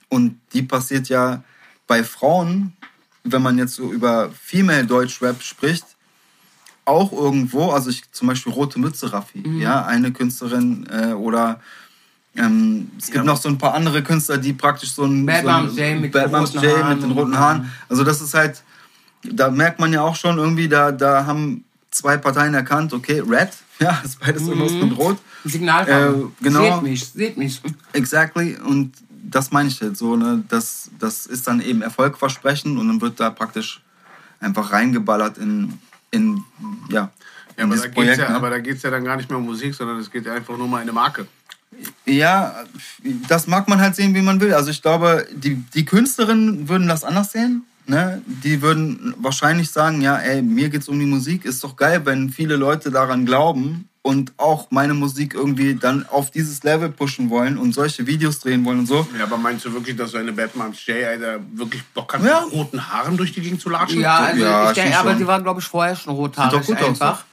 Und die passiert ja bei Frauen, wenn man jetzt so über Female Deutschrap spricht, auch irgendwo, also ich zum Beispiel Rote Mütze Raffi, ja, eine Künstlerin äh, oder ähm, es gibt Ja, noch so ein paar andere Künstler, die praktisch so ein Bad so Moms J mit Bad den Moms roten J Haaren mit den roten Haaren. Also das ist halt, da merkt man ja auch schon irgendwie, da, da haben zwei Parteien erkannt, okay, Red, ja, ist beides irgendwas mit Rot. Signalfarben. Äh, genau. Seht mich, seht mich. Exactly. Und das meine ich halt so, ne? Das, das ist dann eben Erfolgversprechen und dann wird da praktisch einfach reingeballert in, in ja, Ja, in aber, da geht's Projekt. ja, ne? aber da geht es ja dann gar nicht mehr um Musik, sondern es geht ja einfach nur um eine Marke. Ja, das mag man halt sehen, wie man will. Also ich glaube, die, die Künstlerinnen würden das anders sehen. Ne? Die würden wahrscheinlich sagen, ja, ey, mir geht's um die Musik. Ist doch geil, wenn viele Leute daran glauben und auch meine Musik irgendwie dann auf dieses Level pushen wollen und solche Videos drehen wollen und so. Ja, aber meinst du wirklich, dass so eine Batman J, Alter, wirklich Bock hat, Ja. mit roten Haaren durch die Gegend zu latschen? Ja, also Ja, ich denke, aber die war, glaube ich, vorher schon rothaarig Sieht doch gut aus, einfach.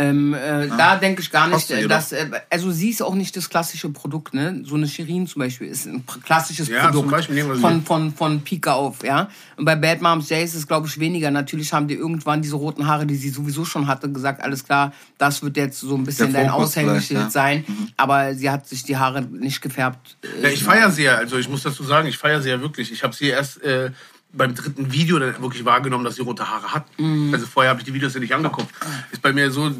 Ähm, äh, Da denke ich gar nicht, dass, äh, also sie ist auch nicht das klassische Produkt, ne? So eine Shirin zum Beispiel ist ein klassisches Ja, Produkt Beispiel von, von, von Pika auf, ja. Und bei Bad Moms J ist es, glaube ich, weniger. Natürlich haben die irgendwann diese roten Haare, die sie sowieso schon hatte, gesagt, alles klar, das wird jetzt so ein bisschen dein Aushängeschild ja. sein. Aber sie hat sich die Haare nicht gefärbt. Äh, Ja, ich feiere sie ja, also ich muss dazu sagen, ich feiere sie ja wirklich. Ich habe sie erst äh, beim dritten Video dann wirklich wahrgenommen, dass sie rote Haare hat. Mhm. Also vorher habe ich die Videos ja nicht angeguckt. Ist bei mir so, äh,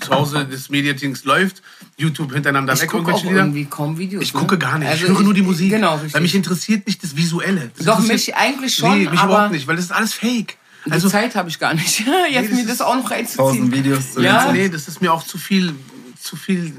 zu Hause des Mediatings läuft, YouTube hintereinander Ich weg, gucke auch Lieder. irgendwie kaum Videos. Ich ne? gucke gar nicht, Also ich höre nur die Musik. Genau, richtig. Weil mich interessiert nicht das Visuelle. Das Doch, mich eigentlich schon, Nee, mich aber- überhaupt nicht, weil das ist alles fake. Die Also, Zeit habe ich gar nicht. Jetzt das mir das auch noch reinzuziehen. Tausend Videos zu Ja. nee, das ist mir auch zu viel, zu viel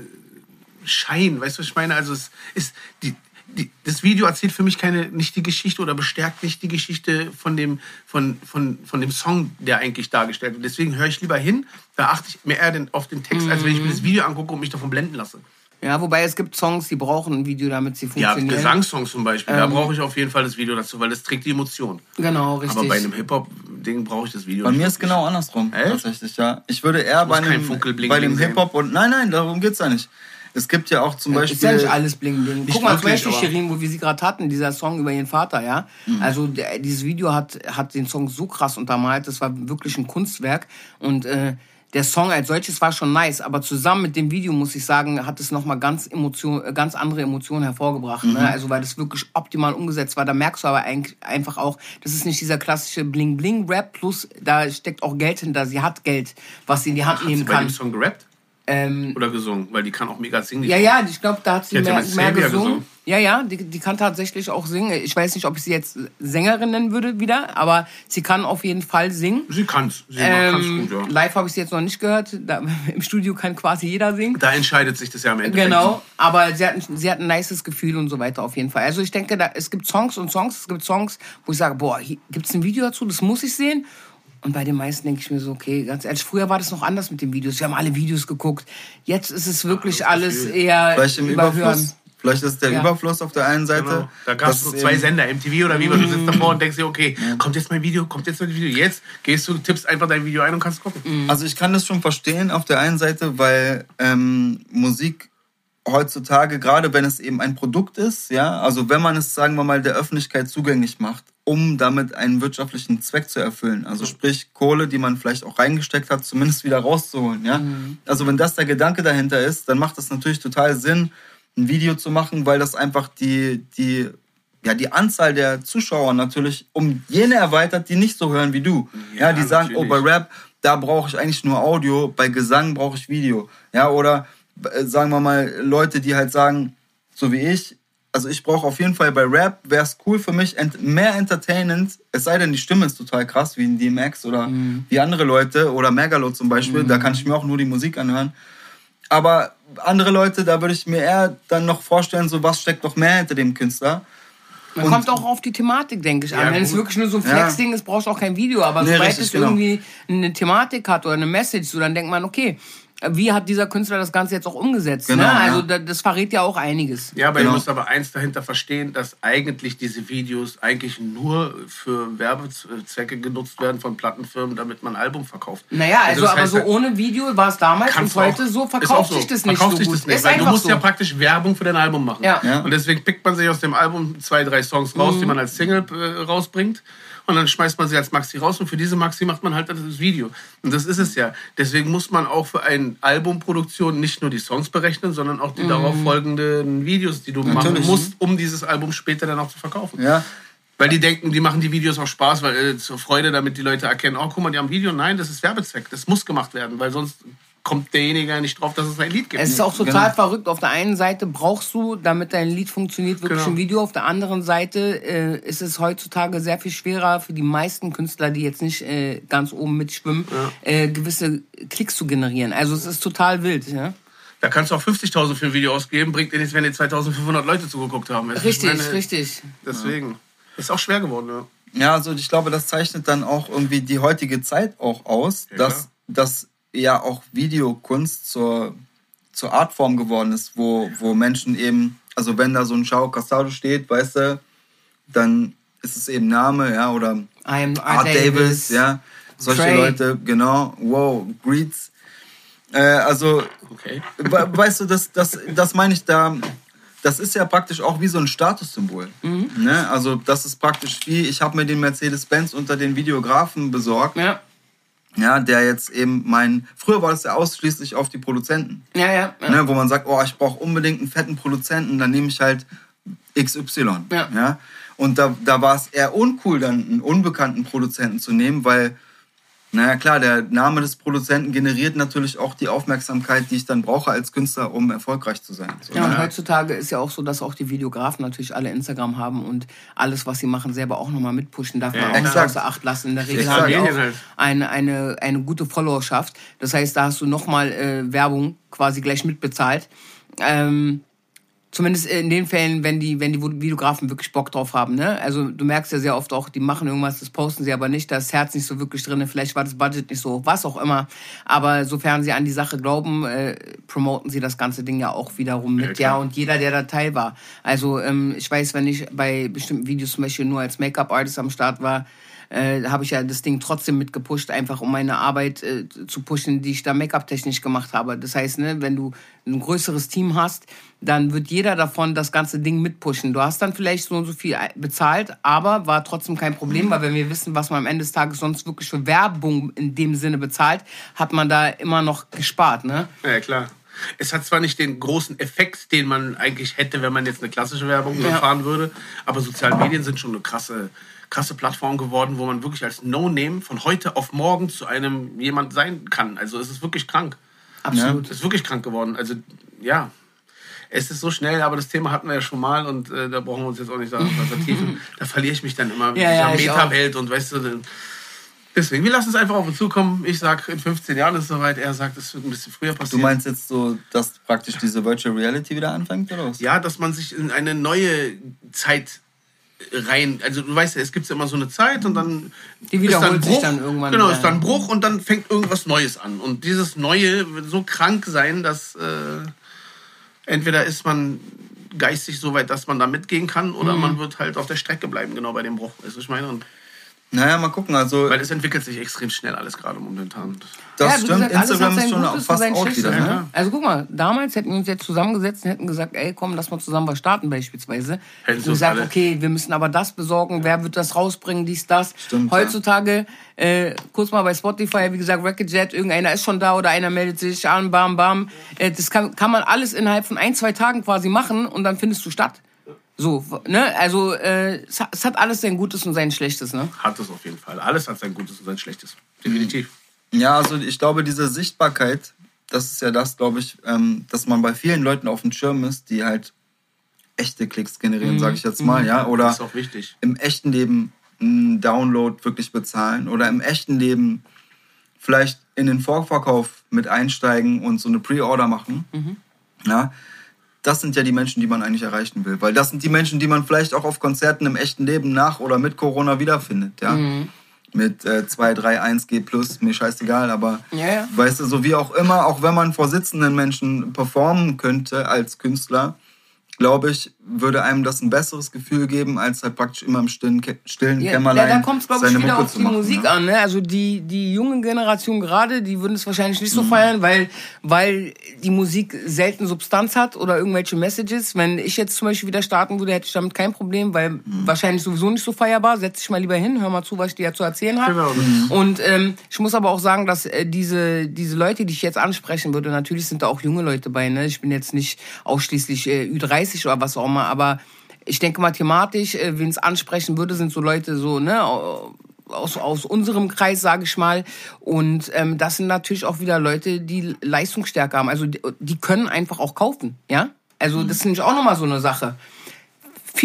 Schein. Weißt du, was ich meine? Also es ist die, die, das Video erzählt für mich keine nicht die Geschichte oder bestärkt nicht die Geschichte von dem von, von, von dem Song, der eigentlich dargestellt wird. Deswegen höre ich lieber hin, da achte ich mehr eher den, auf den Text, als wenn ich mir das Video angucke und mich davon blenden lasse. Ja, wobei es gibt Songs, die brauchen ein Video, damit sie Ja, funktionieren. Gesangssongs zum Beispiel, da brauche ich auf jeden Fall das Video dazu, weil das trägt die Emotion. Genau, richtig. Aber bei einem Hip-Hop-Ding brauche ich das Video Bei nicht mir ist genau andersrum, Echt? tatsächlich, ja. Ich würde eher bei kein einem, bei dem. Hip-Hop und. Nein, nein, darum geht's ja nicht. Es gibt ja auch zum Beispiel. ist ja nicht alles bling bling. Guck mal, zum Beispiel Shirin, wo wir sie gerade hatten, dieser Song über ihren Vater, ja. Mhm. Also der, dieses Video hat, hat den Song so krass untermalt, das war wirklich ein Kunstwerk. Und äh, der Song als solches war schon nice, aber zusammen mit dem Video, muss ich sagen, hat es nochmal ganz, Emotion, äh, ganz andere Emotionen hervorgebracht. Ne? Mhm. Also, weil das wirklich optimal umgesetzt war. Da merkst du aber einfach auch, das ist nicht dieser klassische Bling-Bling-Rap, plus da steckt auch Geld hinter. Sie hat Geld, was sie in die Hand Hat sie nehmen bei kann. dem Song gerappt Ähm, oder gesungen? Weil die kann auch mega singen. ja, ja, ich glaube, da hat sie hat ja mehr, mehr gesungen. gesungen. Ja, ja, die, die kann tatsächlich auch singen. Ich weiß nicht, ob ich sie jetzt Sängerin nennen würde wieder, aber sie kann auf jeden Fall singen. Sie kann's. Sie kann's Ähm, gut, ja. Live habe ich sie jetzt noch nicht gehört. Da, Im Studio kann quasi jeder singen. Da entscheidet sich das ja am Ende. Genau, aber sie hat, ein, sie hat ein nices Gefühl und so weiter auf jeden Fall. Also ich denke, da, es gibt Songs und Songs. Es gibt Songs, wo ich sage, boah, gibt es ein Video dazu? Das muss ich sehen. Und bei den meisten denke ich mir so, okay, ganz ehrlich, früher war das noch anders mit den Videos. Wir haben alle Videos geguckt. Jetzt ist es wirklich das alles Gefühl. eher Vielleicht im überhören. Überfluss. Vielleicht ist der Ja. Überfluss auf der einen Seite. Genau. Da gab es so zwei Sender, MTV oder wie, du sitzt davor und denkst dir, okay, kommt jetzt mein Video, kommt jetzt mein Video. Jetzt gehst du, tippst einfach dein Video ein und kannst gucken. Also ich kann das schon verstehen auf der einen Seite, weil ähm, Musik heutzutage, gerade wenn es eben ein Produkt ist, ja, also wenn man es, sagen wir mal, der Öffentlichkeit zugänglich macht, um damit einen wirtschaftlichen Zweck zu erfüllen, also sprich Kohle, die man vielleicht auch reingesteckt hat, zumindest wieder rauszuholen, ja. Also wenn das der Gedanke dahinter ist, dann macht es natürlich total Sinn, ein Video zu machen, weil das einfach die, die, ja, die Anzahl der Zuschauer natürlich um jene erweitert, die nicht so hören wie du. Ja, Ja, die sagen, oh, bei natürlich. Rap, da brauche ich eigentlich nur Audio, bei Gesang brauche ich Video. Ja, oder äh, sagen wir mal Leute, die halt sagen, so wie ich, also ich brauche auf jeden Fall bei Rap, wäre es cool für mich, ent mehr entertainend, es sei denn, die Stimme ist total krass, wie in DMX oder wie andere Leute oder Megalo zum Beispiel, da kann ich mir auch nur die Musik anhören. Aber andere Leute, da würde ich mir eher dann noch vorstellen, so was steckt noch mehr hinter dem Künstler. Man Und- kommt auch auf die Thematik, denke ich, Ja, an. Wenn es gut. wirklich nur so ein Ja. Flex-Ding ist, brauchst du auch kein Video. Aber Nee, sobald es genau. irgendwie eine Thematik hat oder eine Message, so, dann denkt man, okay, wie hat dieser Künstler das Ganze jetzt auch umgesetzt? Genau, ne? ja. Also da, das verrät ja auch einiges. Ja, aber Genau. ihr müsst aber eins dahinter verstehen, dass eigentlich diese Videos eigentlich nur für Werbezwecke genutzt werden von Plattenfirmen, damit man ein Album verkauft. Naja, also, das aber heißt, so ohne Video war es damals und heute auch- so verkauft auch so. sich das nicht Verkauft so sich gut. das nicht, weil du musst so. ja praktisch Werbung für dein Album machen. Ja. Ja. Und deswegen pickt man sich aus dem Album zwei, drei Songs raus, Mhm. die man als Single äh, rausbringt. Und dann schmeißt man sie als Maxi raus und für diese Maxi macht man halt das Video. Und das ist es ja. Deswegen muss man auch für eine Albumproduktion nicht nur die Songs berechnen, sondern auch die Mhm. darauf folgenden Videos, die du machen Natürlich. musst, um dieses Album später dann auch zu verkaufen. Ja, Weil die denken, die machen die Videos auch Spaß, weil äh, zur Freude, damit die Leute erkennen, oh, guck mal, die haben ein Video. Nein, das ist Werbezweck. Das muss gemacht werden, weil sonst kommt derjenige ja nicht drauf, dass es ein Lied gibt. Es ist auch total Genau. verrückt. Auf der einen Seite brauchst du, damit dein Lied funktioniert, wirklich Genau. ein Video. Auf der anderen Seite äh, ist es heutzutage sehr viel schwerer für die meisten Künstler, die jetzt nicht äh, ganz oben mitschwimmen, äh, gewisse Klicks zu generieren. Also es ist total wild. Ja? Da kannst du auch 50.000 für ein Video ausgeben, bringt dir nichts, wenn dir 2.500 Leute zugeguckt haben. Ich Richtig, meine, richtig. Deswegen. Ist auch schwer geworden, ja. Ja, also ich glaube, das zeichnet dann auch irgendwie die heutige Zeit auch aus, Ja. dass, dass ja auch Videokunst zur, zur Artform geworden ist, wo, wo Menschen eben, also wenn da so ein Chao Casado steht, weißt du, dann ist es eben Name, ja, oder I am Art Davis, ja, solche Trey. Leute, genau, wow, Greets. Äh, also, Okay. we- weißt du, das, das, das meine ich da, das ist ja praktisch auch wie so ein Statussymbol. Ne? Also das ist praktisch wie, ich habe mir den Mercedes-Benz unter den Videografen besorgt, Ja, ja, der jetzt eben mein, früher war das ja ausschließlich auf die Produzenten, ja, ja. ja. ne? wo man sagt, oh, ich brauche unbedingt einen fetten Produzenten, dann nehme ich halt XY. Ja. Und da, da war es eher uncool, dann einen unbekannten Produzenten zu nehmen, weil, naja klar, der Name des Produzenten generiert natürlich auch die Aufmerksamkeit, die ich dann brauche als Künstler, um erfolgreich zu sein. So, Ja, und ne? heutzutage ist ja auch so, dass auch die Videografen natürlich alle Instagram haben und alles, was sie machen, selber auch nochmal mitpushen. Darf man Ja, auch nicht außer Acht lassen. In der Regel haben die auch eine, eine, eine gute Followerschaft. Das heißt, da hast du nochmal äh, Werbung quasi gleich mitbezahlt. Ähm, Zumindest in den Fällen, wenn die, wenn die Videografen wirklich Bock drauf haben. Ne? Also du merkst ja sehr oft auch, die machen irgendwas, das posten sie aber nicht, da ist das Herz nicht so wirklich drin, vielleicht war das Budget nicht so hoch, was auch immer. Aber sofern sie an die Sache glauben, äh, promoten sie das ganze Ding ja auch wiederum mit. Ja, Ja, und jeder, der da Teil war. Also ähm, ich weiß, wenn ich bei bestimmten Videos zum Beispiel nur als Make-up-Artist am Start war, äh, habe ich ja das Ding trotzdem mitgepusht, einfach um meine Arbeit äh, zu pushen, die ich da Make-up-technisch gemacht habe. Das heißt, ne, wenn du ein größeres Team hast, dann wird jeder davon das ganze Ding mitpushen. Du hast dann vielleicht so und so viel bezahlt, aber war trotzdem kein Problem, weil wenn wir wissen, was man am Ende des Tages sonst wirklich für Werbung in dem Sinne bezahlt, hat man da immer noch gespart, ne? Ja, klar. Es hat zwar nicht den großen Effekt, den man eigentlich hätte, wenn man jetzt eine klassische Werbung Ja. fahren würde, aber soziale Medien sind schon eine krasse, krasse Plattform geworden, wo man wirklich als No-Name von heute auf morgen zu einem jemand sein kann. Also es ist wirklich krank. Absolut. Es ist wirklich krank geworden. Also ja, es ist so schnell, aber das Thema hatten wir ja schon mal und äh, da brauchen wir uns jetzt auch nicht sagen, vertiefen. da verliere ich mich dann immer in Ja, ja, ich dieser Meta-Welt und weißt du, dann- deswegen, wir lassen es einfach auf uns zukommen. Ich sag, in 15 Jahren ist es soweit. Er sagt, es wird ein bisschen früher Du passieren. meinst jetzt so, dass praktisch diese Virtual Reality wieder anfängt, oder was? Ja, dass man sich in eine neue Zeit rein, also du weißt ja, es gibt ja immer so eine Zeit und dann Die wiederholt ist sich Bruch, dann irgendwann, Genau, ist dann Bruch und dann fängt irgendwas Neues an und dieses Neue wird so krank sein, dass äh, entweder ist man geistig so weit, dass man da mitgehen kann oder Mhm. man wird halt auf der Strecke bleiben, genau bei dem Bruch. Weißt du, ich meine? Und, Naja, mal gucken. Also, weil es entwickelt sich extrem schnell alles gerade momentan. das Ja, stimmt. gesagt, alles Instagram ist schon Gutes fast Schlechtes, wieder. ne? Also guck mal, damals hätten wir uns jetzt zusammengesetzt und hätten gesagt, ey, komm, lass mal zusammen was starten beispielsweise. Hätten und gesagt, alle- okay, wir müssen aber das besorgen, wer wird das rausbringen, dies, das. Stimmt, ja. Heutzutage, äh, kurz mal bei Spotify, wie gesagt, Record Jet, irgendeiner ist schon da oder einer meldet sich an, bam, bam. Äh, das kann, kann man alles innerhalb von ein, zwei Tagen quasi machen und dann findest du statt. So, ne? Also, äh, es hat- es hat alles sein Gutes und sein Schlechtes, ne? Hat es auf jeden Fall. Alles hat sein Gutes und sein Schlechtes. Definitiv. Ja, also ich glaube, diese Sichtbarkeit, das ist ja das, glaube ich, ähm, dass man bei vielen Leuten auf dem Schirm ist, die halt echte Klicks generieren, sage ich jetzt mal, ja, oder Das ist auch wichtig. im echten Leben einen Download wirklich bezahlen oder im echten Leben vielleicht in den Vorverkauf mit einsteigen und so eine Pre-Order machen. Ja, das sind ja die Menschen, die man eigentlich erreichen will, weil das sind die Menschen, die man vielleicht auch auf Konzerten im echten Leben nach oder mit Corona wiederfindet, ja. Mit äh, 2, 3, 1G plus, mir scheißegal, aber Ja, ja. weißt du, so wie auch immer, auch wenn man vor sitzenden Menschen performen könnte als Künstler, glaube ich, würde einem das ein besseres Gefühl geben, als halt praktisch immer im stillen, stillen Ja, Kämmerlein ja, da kommt es, glaube ich, wieder Mucke auf die machen, Musik ne? an. Ne? Also die, die junge Generation gerade, die würden es wahrscheinlich nicht so Mhm. feiern, weil, weil die Musik selten Substanz hat oder irgendwelche Messages. Wenn ich jetzt zum Beispiel wieder starten würde, hätte ich damit kein Problem, weil Mhm. wahrscheinlich sowieso nicht so feierbar. Setz dich mal lieber hin, hör mal zu, was ich dir zu erzählen habe. Genau. Mhm. Und ähm, ich muss aber auch sagen, dass äh, diese, diese Leute, die ich jetzt ansprechen würde, natürlich sind da auch junge Leute bei. Ne? Ich bin jetzt nicht ausschließlich äh, Ü30 oder was auch immer, aber ich denke mal thematisch, äh, wen es ansprechen würde, sind so Leute so, ne, aus, aus unserem Kreis, sage ich mal. Und ähm, das sind natürlich auch wieder Leute, die Leistungsstärke haben. Also die, die können einfach auch kaufen, ja. Also das ist nämlich auch nochmal so eine Sache.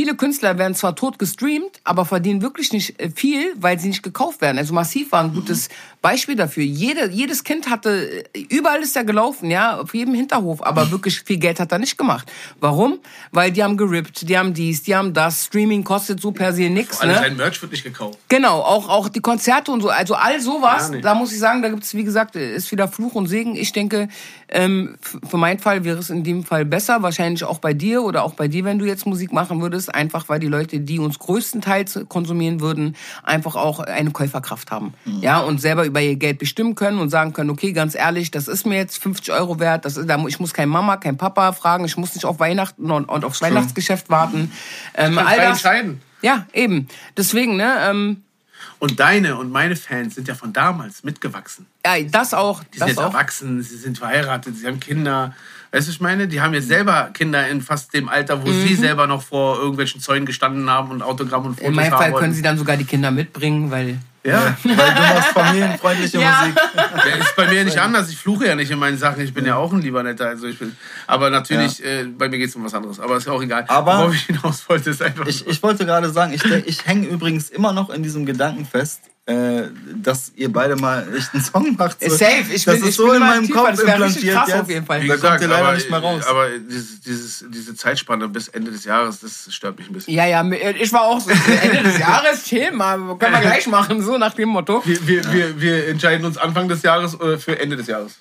Viele Künstler werden zwar tot gestreamt, aber verdienen wirklich nicht äh, viel, weil sie nicht gekauft werden. Also Massiv war ein gutes Beispiel dafür. Jede, jedes Kind hatte, äh, überall ist er gelaufen, ja, auf jedem Hinterhof, aber wirklich viel Geld hat er nicht gemacht. Warum? Weil die haben gerippt, die haben dies, die haben das. Streaming kostet so per se Alles ne? sein Merch wird nicht gekauft. Genau, auch, auch die Konzerte und so, also all sowas, da muss ich sagen, da gibt's wie gesagt, ist wieder Fluch und Segen. Ich denke, ähm, für meinen Fall wäre es in dem Fall besser, wahrscheinlich auch bei dir oder auch bei dir, wenn du jetzt Musik machen würdest, einfach weil die Leute, die uns größtenteils konsumieren würden, einfach auch eine Käuferkraft haben. Ja, und selber über ihr Geld bestimmen können und sagen können, okay, ganz ehrlich, das ist mir jetzt 50 Euro wert, das ist, ich muss kein Mama, kein Papa fragen, ich muss nicht auf Weihnachten und, und aufs Weihnachtsgeschäft warten. Ähm, all das, entscheiden. ja, eben. Deswegen, ne, ähm, Und deine und meine Fans sind ja von damals mitgewachsen. ja, das auch. Die sind Das jetzt auch. erwachsen, sie sind verheiratet, sie haben Kinder. Weißt du, was ich meine? Die haben jetzt selber Kinder in fast dem Alter, wo Mhm. sie selber noch vor irgendwelchen Zäunen gestanden haben und Autogramm und Fotos In meinem haben Fall wollten. können sie dann sogar die Kinder mitbringen, weil. Ja, Weil du machst familienfreundliche Ja. Musik. der ist bei mir nicht anders. Ich fluche ja nicht in meinen Sachen. Ich bin ja auch ein lieber netter. Also ich bin, aber natürlich, äh, bei mir geht es um was anderes. Aber ist ja auch egal. Aber- Worauf ich hinaus wollte, ist einfach. Ich, ich wollte gerade sagen, ich, ich hänge übrigens immer noch in diesem Gedanken fest, dass ihr beide mal echt einen Song macht. So. Safe, ich das bin- ist ich so bin in meinem Kopf das wäre richtig implantiert krass jetzt. auf jeden Fall. Wie Da kommt ihr leider aber, nicht mehr raus. Aber dieses, dieses, diese Zeitspanne bis Ende des Jahres, das stört mich ein bisschen. Ja, ja, ich war auch so. Ende des Jahres, chill mal, können wir gleich machen, so nach dem Motto. Wir, wir, wir, wir entscheiden uns Anfang des Jahres äh, für Ende des Jahres.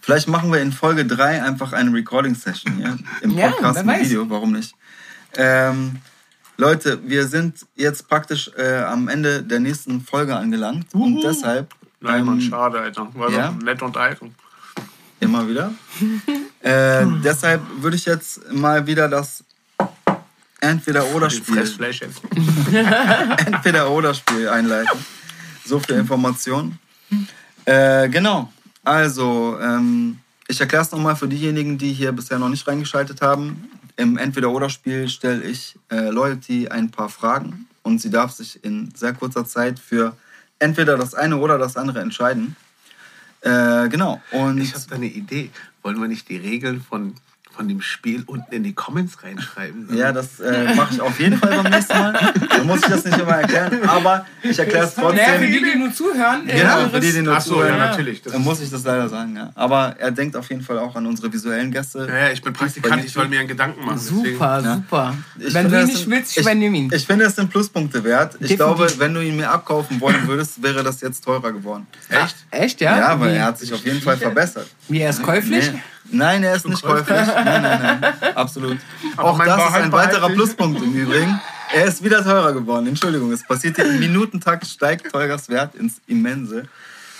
Vielleicht machen wir in Folge 3 einfach eine Recording-Session ja? im Ja, Podcast mit weiß. Video, warum nicht? Ähm, Leute, wir sind jetzt praktisch äh, am Ende der nächsten Folge angelangt und deshalb Nein, Mann, ähm, schade, Alter. War ja? doch nette Unterhaltung. immer wieder. äh, deshalb würde ich jetzt mal wieder das Entweder-Oder-Spiel. Entweder-Oder-Spiel einleiten. So viel Information. Äh, genau. Also, ähm, ich erkläre es nochmal für diejenigen, die hier bisher noch nicht reingeschaltet haben. Im Entweder-Oder-Spiel stelle ich äh, Loyalty ein paar Fragen und sie darf sich in sehr kurzer Zeit für entweder das eine oder das andere entscheiden. Äh, genau. Und Ich habe da eine Idee. Wollen wir nicht die Regeln von, von dem Spiel unten in die Comments reinschreiben? Ja, das äh, mache ich auf jeden Fall beim nächsten Mal. Dann muss ich das nicht immer erklären, aber ich erkläre es Naja, für trotzdem. die, die nur zuhören. äh, Genau, eures- für die, die nur Ach so, ja, zuhören, natürlich. Das dann muss ich das leider sagen. Ja. Aber er denkt auf jeden Fall auch an unsere visuellen Gäste. ja, ja, ich bin Praktikant, ich soll mir einen Gedanken machen. deswegen- Super, Ja. super. Ich Wenn du ihn nicht willst, ich übernehme ihn. ich finde, es sind Pluspunkte wert. Ich Definitiv. glaube, wenn du ihn mir abkaufen wollen würdest, wäre das jetzt teurer geworden. Echt? Echt, ja? Ja, weil Wie- er hat sich auf jeden Fall verbessert. Wie, er ist käuflich? Nee. Nein, er ist nicht käuflich. Nein, nein, nein. Absolut. Aber Auch das ist ein weiterer. Pluspunkt im Übrigen. Er ist wieder teurer geworden. Entschuldigung, es passiert hier im Minutentakt, steigt Teugers Wert ins Immense.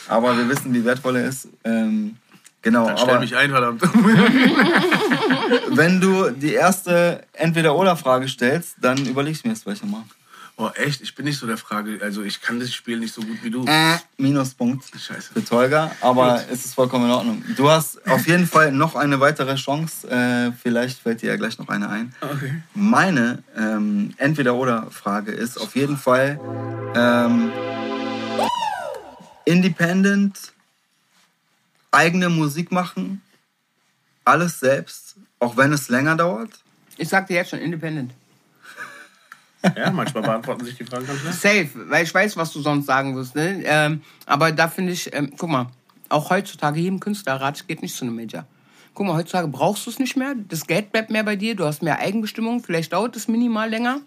Aber wir wissen, wie wertvoll er ist. Ähm, genau, Dann stell aber mich ein, verdammt. wenn du die erste Entweder-Oder-Frage stellst, dann überleg ich mir das welche mal. Oh, echt? Ich bin nicht so der Frage. Also, ich kann das Spiel nicht so gut wie du. Äh, Minuspunkt Scheiße. für Tolga, aber es ist vollkommen in Ordnung. Du hast auf jeden Fall noch eine weitere Chance. Äh, vielleicht fällt dir ja gleich noch eine ein. Okay. Meine ähm, Entweder-Oder-Frage ist auf jeden Fall ähm, independent, eigene Musik machen, alles selbst, auch wenn es länger dauert. Ich sag dir jetzt schon, independent. Ja, manchmal beantworten sich die Fragen ganz schnell. Safe, weil ich weiß, was du sonst sagen wirst. Ne? Ähm, aber da finde ich, ähm, guck mal, auch heutzutage jedem Künstlerrat geht nicht zu einem Major. Guck mal, heutzutage brauchst du es nicht mehr. Das Geld bleibt mehr bei dir. Du hast mehr Eigenbestimmung. Vielleicht dauert es minimal länger.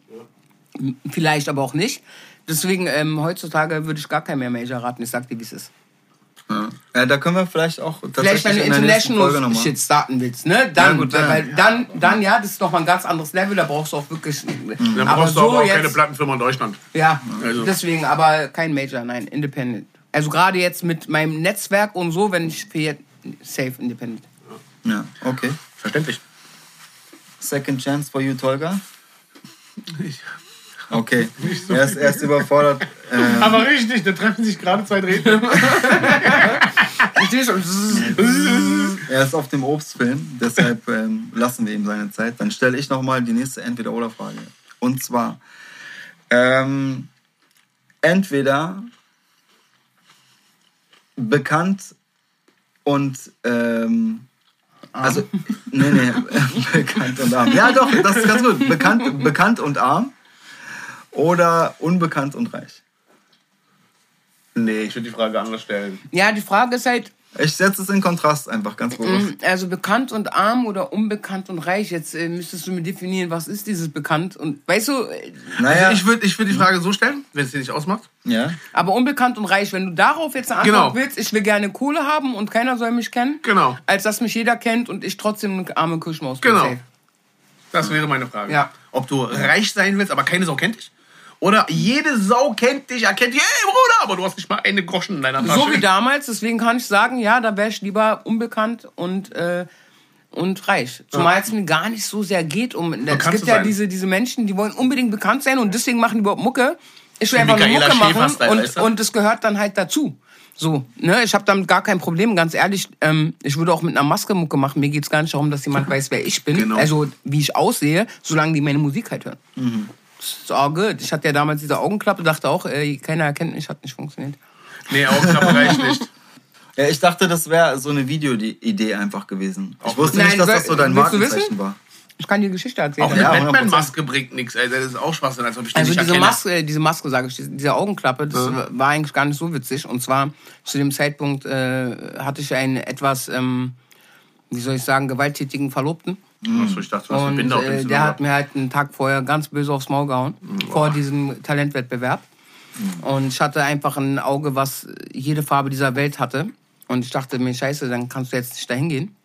M- Vielleicht aber auch nicht. Deswegen, ähm, heutzutage würde ich gar kein mehr Major raten. Ich sag dir, wie es ist. Ja. Äh, da können wir vielleicht auch Vielleicht, wenn du tatsächlich in International nochmal. Shit starten willst, ne? Dann, Ja, gut, weil, ja. weil dann, dann, ja, das ist noch mal ein ganz anderes Level. Da brauchst du auch wirklich. Dann brauchst du aber auch keine Plattenfirma in Deutschland. Ja, Also- deswegen, aber kein Major, nein, Independent. Also gerade jetzt mit meinem Netzwerk und so, wenn ich für jetzt safe Independent. Ja, okay. Verständlich. Second chance for you, Tolga. Ich- Okay. Er ist erst überfordert. Ähm, Aber richtig, da treffen sich gerade zwei Drähte. Er ist auf dem Obstfilm, deshalb ähm, lassen wir ihm seine Zeit. Dann stelle ich nochmal die nächste Entweder-Oder-Frage. Und zwar, ähm, entweder bekannt und, ähm, also, nee, nee, bekannt und arm. Ja, doch, das ist ganz gut. Bekannt, bekannt und arm oder unbekannt und reich. Nee, ich würde die Frage anders stellen. Ja, die Frage ist halt, Ich setze es in Kontrast einfach ganz bewusst. also bekannt und arm oder unbekannt und reich. Jetzt äh, müsstest du mir definieren, was ist dieses bekannt und, weißt du, äh, Naja, Also ich würde ich würd die Frage so stellen, wenn es dir nicht ausmacht. ja. aber unbekannt und reich, wenn du darauf jetzt eine Antwort Genau. willst, ich will gerne Kohle haben und keiner soll mich kennen, Genau. als dass mich jeder kennt und ich trotzdem eine arme Kirschmaus bin. Genau. Safe. Das wäre meine Frage. Ja. Ob du reich sein willst, aber keine Sau kennt dich. Oder jede Sau kennt dich, erkennt dich, hey Bruder, aber du hast nicht mal eine Groschen in deiner Tasche. So wie damals, deswegen kann ich sagen, ja, da wäre ich lieber unbekannt und, äh, und reich. Zumal es mir gar nicht so sehr geht um. Es Bekannt gibt ja sein. diese, diese Menschen, die wollen unbedingt bekannt sein und deswegen machen die überhaupt Mucke. Ich will So einfach Michaela Mucke machen und, weißt du? und das gehört dann halt dazu. So, ne, ich habe damit gar kein Problem, ganz ehrlich. Ähm, ich würde auch mit einer Maske Mucke machen. Mir geht's gar nicht darum, dass jemand weiß, wer ich bin. Genau. Also, wie ich aussehe, solange die meine Musik halt hören. Ist all good. Ich hatte ja damals diese Augenklappe, dachte auch, äh, keiner erkennt mich, hat nicht funktioniert. Nee, Augenklappe reicht nicht. ja, ich dachte, das wäre so eine Videoidee einfach gewesen. Ich wusste Nein, nicht, dass das so dein Markenzeichen war. Ich kann dir Geschichte erzählen. Auch eine Ja, 100%. Batman-Maske bringt nichts, ey. Das ist auch Schwachsinn, als ob ich Also nicht diese erkenne. Maske, diese Maske, sage ich, diese- Augenklappe, das war eigentlich gar nicht so witzig. Und zwar zu dem Zeitpunkt äh, hatte ich einen etwas, ähm, wie soll ich sagen, gewalttätigen Verlobten. Achso, ich dachte, du hast Und Binde auf äh, der hat mir halt einen Tag vorher ganz böse aufs Maul gehauen vor diesem Talentwettbewerb. Und ich hatte einfach ein Auge, was jede Farbe dieser Welt hatte. Und ich dachte mir, scheiße, dann kannst du jetzt nicht dahin gehen.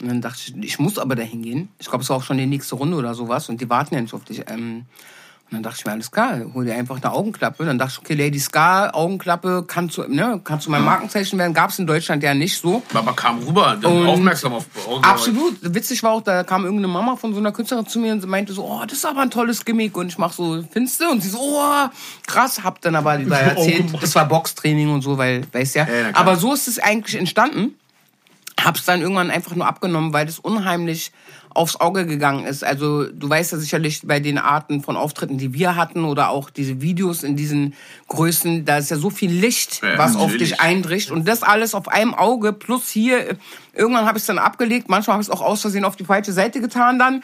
Und dann dachte ich, ich muss aber dahin gehen. Ich glaube, es war auch schon die nächste Runde oder sowas und die warten ja nicht auf dich. Ähm, und dann dachte ich mir, alles klar, hol dir einfach eine Augenklappe. Dann dachte ich, okay, Lady Scar, Augenklappe, kann zu, ne, kann zu meinem Markenzeichen werden. Gab es in Deutschland ja nicht so. Aber kam rüber, Und- aufmerksam auf Augen. Absolut. Witzig war auch, da kam irgendeine Mama von so einer Künstlerin zu mir und sie meinte so, oh, das ist aber ein tolles Gimmick. Und ich mach so, findest du? Und sie so, oh, krass. Hab dann aber da erzählt, das war Boxtraining und so, weil, weißt ja. Ja, aber so ist es eigentlich entstanden. Hab's dann irgendwann einfach nur abgenommen, weil das unheimlich aufs Auge gegangen ist. Also du weißt ja sicherlich bei den Arten von Auftritten, die wir hatten oder auch diese Videos in diesen Größen, da ist ja so viel Licht, Ja, was auf natürlich. dich eindricht und das alles auf einem Auge plus hier irgendwann habe ich es dann abgelegt, manchmal habe ich es auch aus Versehen auf die falsche Seite getan dann.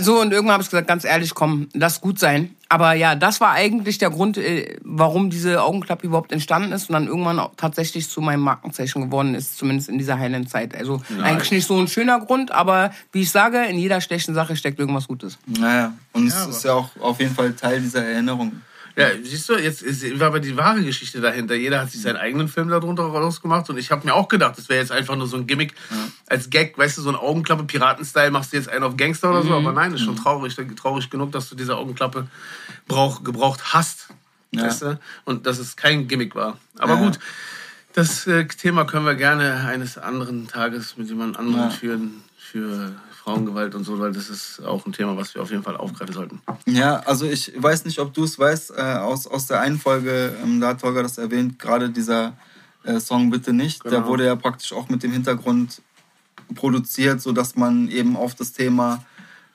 So und irgendwann habe ich gesagt, ganz ehrlich, komm, lass gut sein. Aber ja, das war eigentlich der Grund, äh, warum diese Augenklappe überhaupt entstanden ist und dann irgendwann auch tatsächlich zu meinem Markenzeichen geworden ist, zumindest in dieser Highland-Zeit. Also eigentlich nicht so ein schöner Grund, aber wie ich sage, in jeder schlechten Sache steckt irgendwas Gutes. Naja, und es aber- ist ja auch auf jeden Fall Teil dieser Erinnerung. Ja, siehst du, jetzt ist, war aber die wahre Geschichte dahinter. Jeder hat sich seinen eigenen Film darunter rausgemacht und ich habe mir auch gedacht, das wäre jetzt einfach nur so ein Gimmick als Gag, weißt du, so eine Augenklappe, Piraten-Style, machst du jetzt einen auf Gangster oder so, aber nein, ist schon traurig, traurig genug, dass du diese Augenklappe brauch, gebraucht hast, Ja. weißt du, und dass es kein Gimmick war. Aber Ja. gut, das äh, Thema können wir gerne eines anderen Tages mit jemand anderem führen, für Frauengewalt und so, weil das ist auch ein Thema, was wir auf jeden Fall aufgreifen sollten. Ja, also ich weiß nicht, ob du es weißt, äh, aus, aus der einen Folge, ähm, da hat Holger das erwähnt, gerade dieser äh, Song Bitte nicht, der Genau. wurde ja praktisch auch mit dem Hintergrund produziert, sodass man eben auf das Thema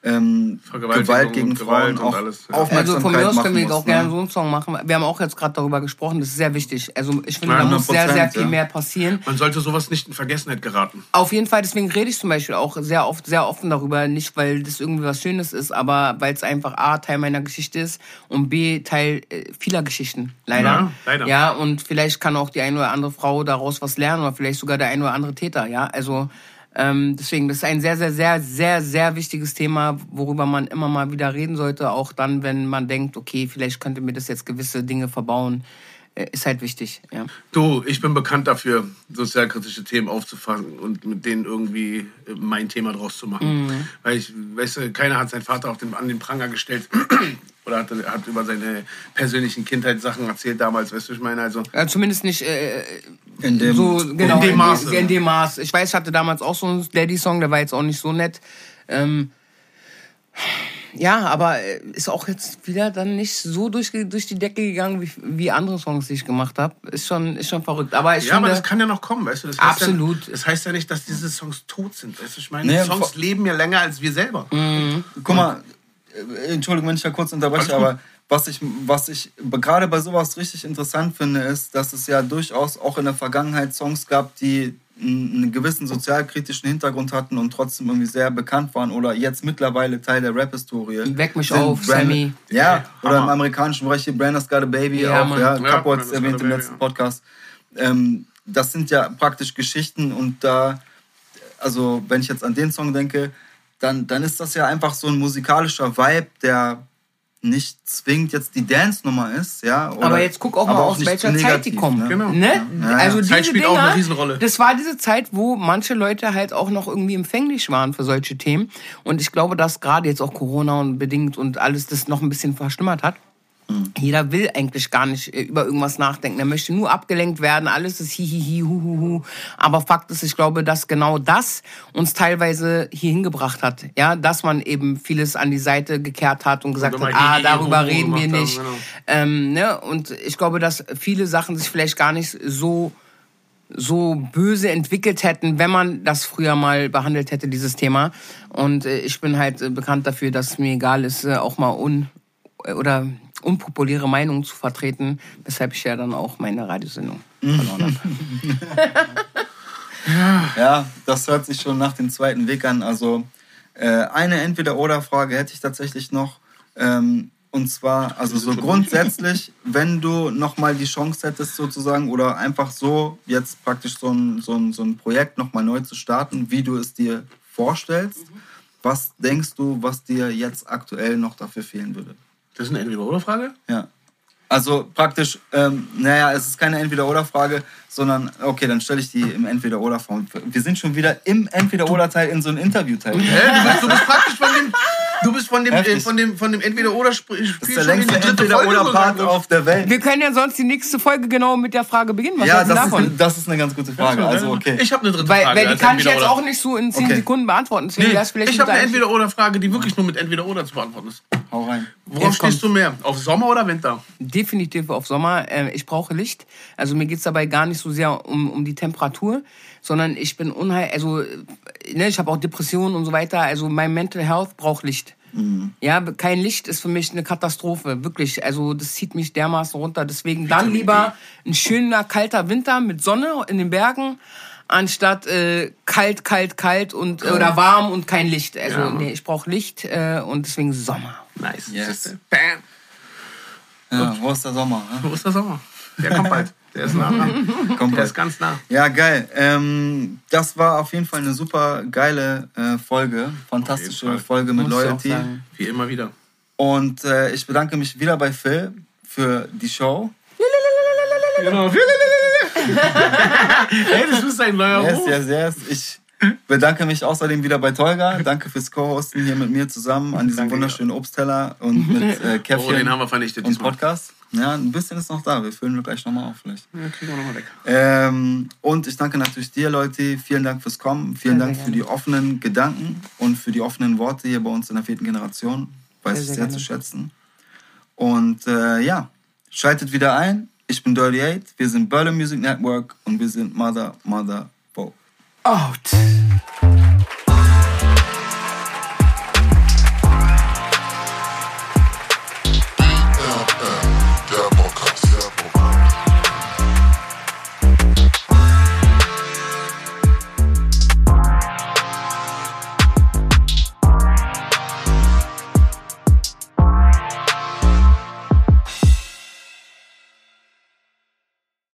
ähm, Gewalt gegen Gewalt Frauen und auch alles, ja. Also Aufmerksamkeit von mir aus können wir muss, auch ne? gerne so einen Song machen. Wir haben auch jetzt gerade darüber gesprochen, das ist sehr wichtig. Also ich finde, da 100%, muss sehr, sehr viel ja. mehr passieren. Man sollte sowas nicht in Vergessenheit geraten. Auf jeden Fall, deswegen rede ich zum Beispiel auch sehr oft, sehr offen darüber. Nicht, weil das irgendwie was Schönes ist, aber weil es einfach A, Teil meiner Geschichte ist und B, Teil äh, vieler Geschichten. Leider. Ja, leider. Ja, und vielleicht kann auch die eine oder andere Frau daraus was lernen oder vielleicht sogar der eine oder andere Täter. Ja, also ähm, deswegen, das ist ein sehr, sehr, sehr, sehr, sehr wichtiges Thema, worüber man immer mal wieder reden sollte. Auch dann, wenn man denkt, okay, vielleicht könnte mir das jetzt gewisse Dinge verbauen. Äh, ist halt wichtig, ja. Du, ich bin bekannt dafür, sozialkritische Themen aufzufangen und mit denen irgendwie äh, mein Thema draus zu machen. Mhm. Weil ich, weißt du, keiner hat seinen Vater auf den, an den Pranger gestellt oder hat, hat über seine persönlichen Kindheitssachen erzählt damals, weißt du, ich meine, also. Äh, zumindest nicht äh, In dem, so genau in dem Maße. In dem Maß. Ich weiß, ich hatte damals auch so einen Daddy-Song, der war jetzt auch nicht so nett. Ähm, ja, aber äh, ist auch jetzt wieder dann nicht so durch, durch die Decke gegangen wie, wie andere Songs, die ich gemacht habe. Ist schon, ist schon verrückt. Aber ich Ja, aber finde, das kann ja noch kommen, weißt du? Das heißt Absolut. Ja, das heißt ja nicht, dass diese Songs tot sind, weißt du? Ich meine, Nee, die Songs leben ja länger als wir selber. Guck mal, äh, Entschuldigung, wenn ich da kurz unterbreche, aber was ich, was ich gerade bei sowas richtig interessant finde, ist, dass es ja durchaus auch in der Vergangenheit Songs gab, die einen gewissen sozialkritischen Hintergrund hatten und trotzdem irgendwie sehr bekannt waren oder jetzt mittlerweile Teil der Rap-Historie. Weck mich sind auf, Brand- Sammy. Ja, Ja, oder im amerikanischen Bereich hier Brandon's Got a Baby Ja, auch, Mann. ja, Ja, hat es erwähnt im letzten ja. Podcast. Ähm, das sind ja praktisch Geschichten und da also wenn ich jetzt an den Song denke, dann, dann ist das ja einfach so ein musikalischer Vibe, der nicht zwingend jetzt die Dance-Nummer ist, ja. Oder, aber jetzt guck auch mal aus welcher zu Zeit die negativ, kommen. Ne? Genau. Ne? Ja, ja. Also Zeit diese spielt auch Dinger, eine Riesenrolle. Das war diese Zeit, wo manche Leute halt auch noch irgendwie empfänglich waren für solche Themen. Und ich glaube, dass gerade jetzt auch Corona und bedingt und alles das noch ein bisschen verschlimmert hat. Jeder will eigentlich gar nicht äh, über irgendwas nachdenken. Er möchte nur abgelenkt werden. Alles ist hihihi, huhuhu. Aber Fakt ist, ich glaube, dass genau das uns teilweise hier hingebracht hat. Ja, dass man eben vieles an die Seite gekehrt hat und gesagt Und hat, ah, darüber reden wir haben, nicht. genau. Ähm, ne? Und ich glaube, dass viele Sachen sich vielleicht gar nicht so so böse entwickelt hätten, wenn man das früher mal behandelt hätte, dieses Thema. Und äh, ich bin halt äh, bekannt dafür, dass es mir egal ist, auch mal un oder unpopuläre Meinungen zu vertreten, weshalb ich ja dann auch meine Radiosendung verloren habe. Ja, das hört sich schon nach dem zweiten Weg an. Also äh, eine Entweder-Oder-Frage hätte ich tatsächlich noch. Ähm, und zwar, also so grundsätzlich, wenn du nochmal die Chance hättest sozusagen oder einfach so jetzt praktisch so ein, so ein, so ein Projekt nochmal neu zu starten, wie du es dir vorstellst, was denkst du, was dir jetzt aktuell noch dafür fehlen würde? Das ist eine Entweder-Oder-Frage? Ja. Also praktisch, ähm, naja, es ist keine Entweder-Oder-Frage, sondern, okay, dann stelle ich die im Entweder-Oder-Form. Wir sind schon wieder im Entweder-Oder-Teil in so einem Interview-Teil. Hä? Du, bist, praktisch von dem, du bist von dem, äh, von dem, von dem Entweder-Oder-Spiel Das ist der längste Entweder-Oder-Part auf der Welt. Wir können ja sonst die nächste Folge genau mit der Frage beginnen. Was Ja, das davon? ist, das ist eine ganz gute Frage. Also, okay. Ich habe eine dritte weil, Frage. weil die als kann ich jetzt auch nicht so in 10 Okay. Sekunden beantworten. Deswegen Nee, vielleicht ich habe eine Entweder-Oder-Frage, die wirklich nur mit Entweder-Oder zu beantworten ist. Hau rein. Worauf stehst du mehr? Auf Sommer oder Winter? definitiv auf Sommer. Ähm, ich brauche Licht. Also mir geht's dabei gar nicht so sehr um, um die Temperatur, sondern ich bin unheil, also ne, ich habe auch Depressionen und so weiter. Also mein Mental Health braucht Licht. Ja, kein Licht ist für mich eine Katastrophe, wirklich. Also das zieht mich dermaßen runter. Deswegen dann lieber ein schöner kalter Winter mit Sonne in den Bergen, anstatt äh, kalt, kalt, kalt und äh, oder warm und kein Licht. Also Ja. nee, ich brauche Licht äh, und deswegen Sommer. Nice. Yes. Bam. Ja, wo ist der Sommer? ne? Wo ist der Sommer? Der kommt bald. Der ist nah dran. Kommt Der bald. ist ganz nah. Ja, geil. Ähm, das war auf jeden Fall eine super geile äh, Folge. Fantastische. Folge mit Muss Loyalty. Wie immer wieder. Und äh, ich bedanke mich wieder bei Phil für die Show. Genau. hey, das ist ein neuer Yes, Ruf. yes, yes. Ich bedanke mich außerdem wieder bei Tolga. Danke fürs Co-Hosten hier mit mir zusammen an diesem Danke, wunderschönen Obstteller und mit äh, Oh, den Käffchen haben wir vernichtet und. Podcast. Ja, ein bisschen ist noch da. Wir füllen wir gleich nochmal auf vielleicht. Ja, kriegen wir nochmal weg. Ähm, und ich danke natürlich dir, Leute. Vielen Dank fürs Kommen. Vielen Sehr, Dank sehr für die offenen Gedanken und für die offenen Worte hier bei uns in der vierten Generation. Weiß Sehr, ich sehr zu schätzen. Und äh, ja, schaltet wieder ein. Ich bin Dirty Eight. Wir sind Berlin Music Network und wir sind Mother, Mother. out.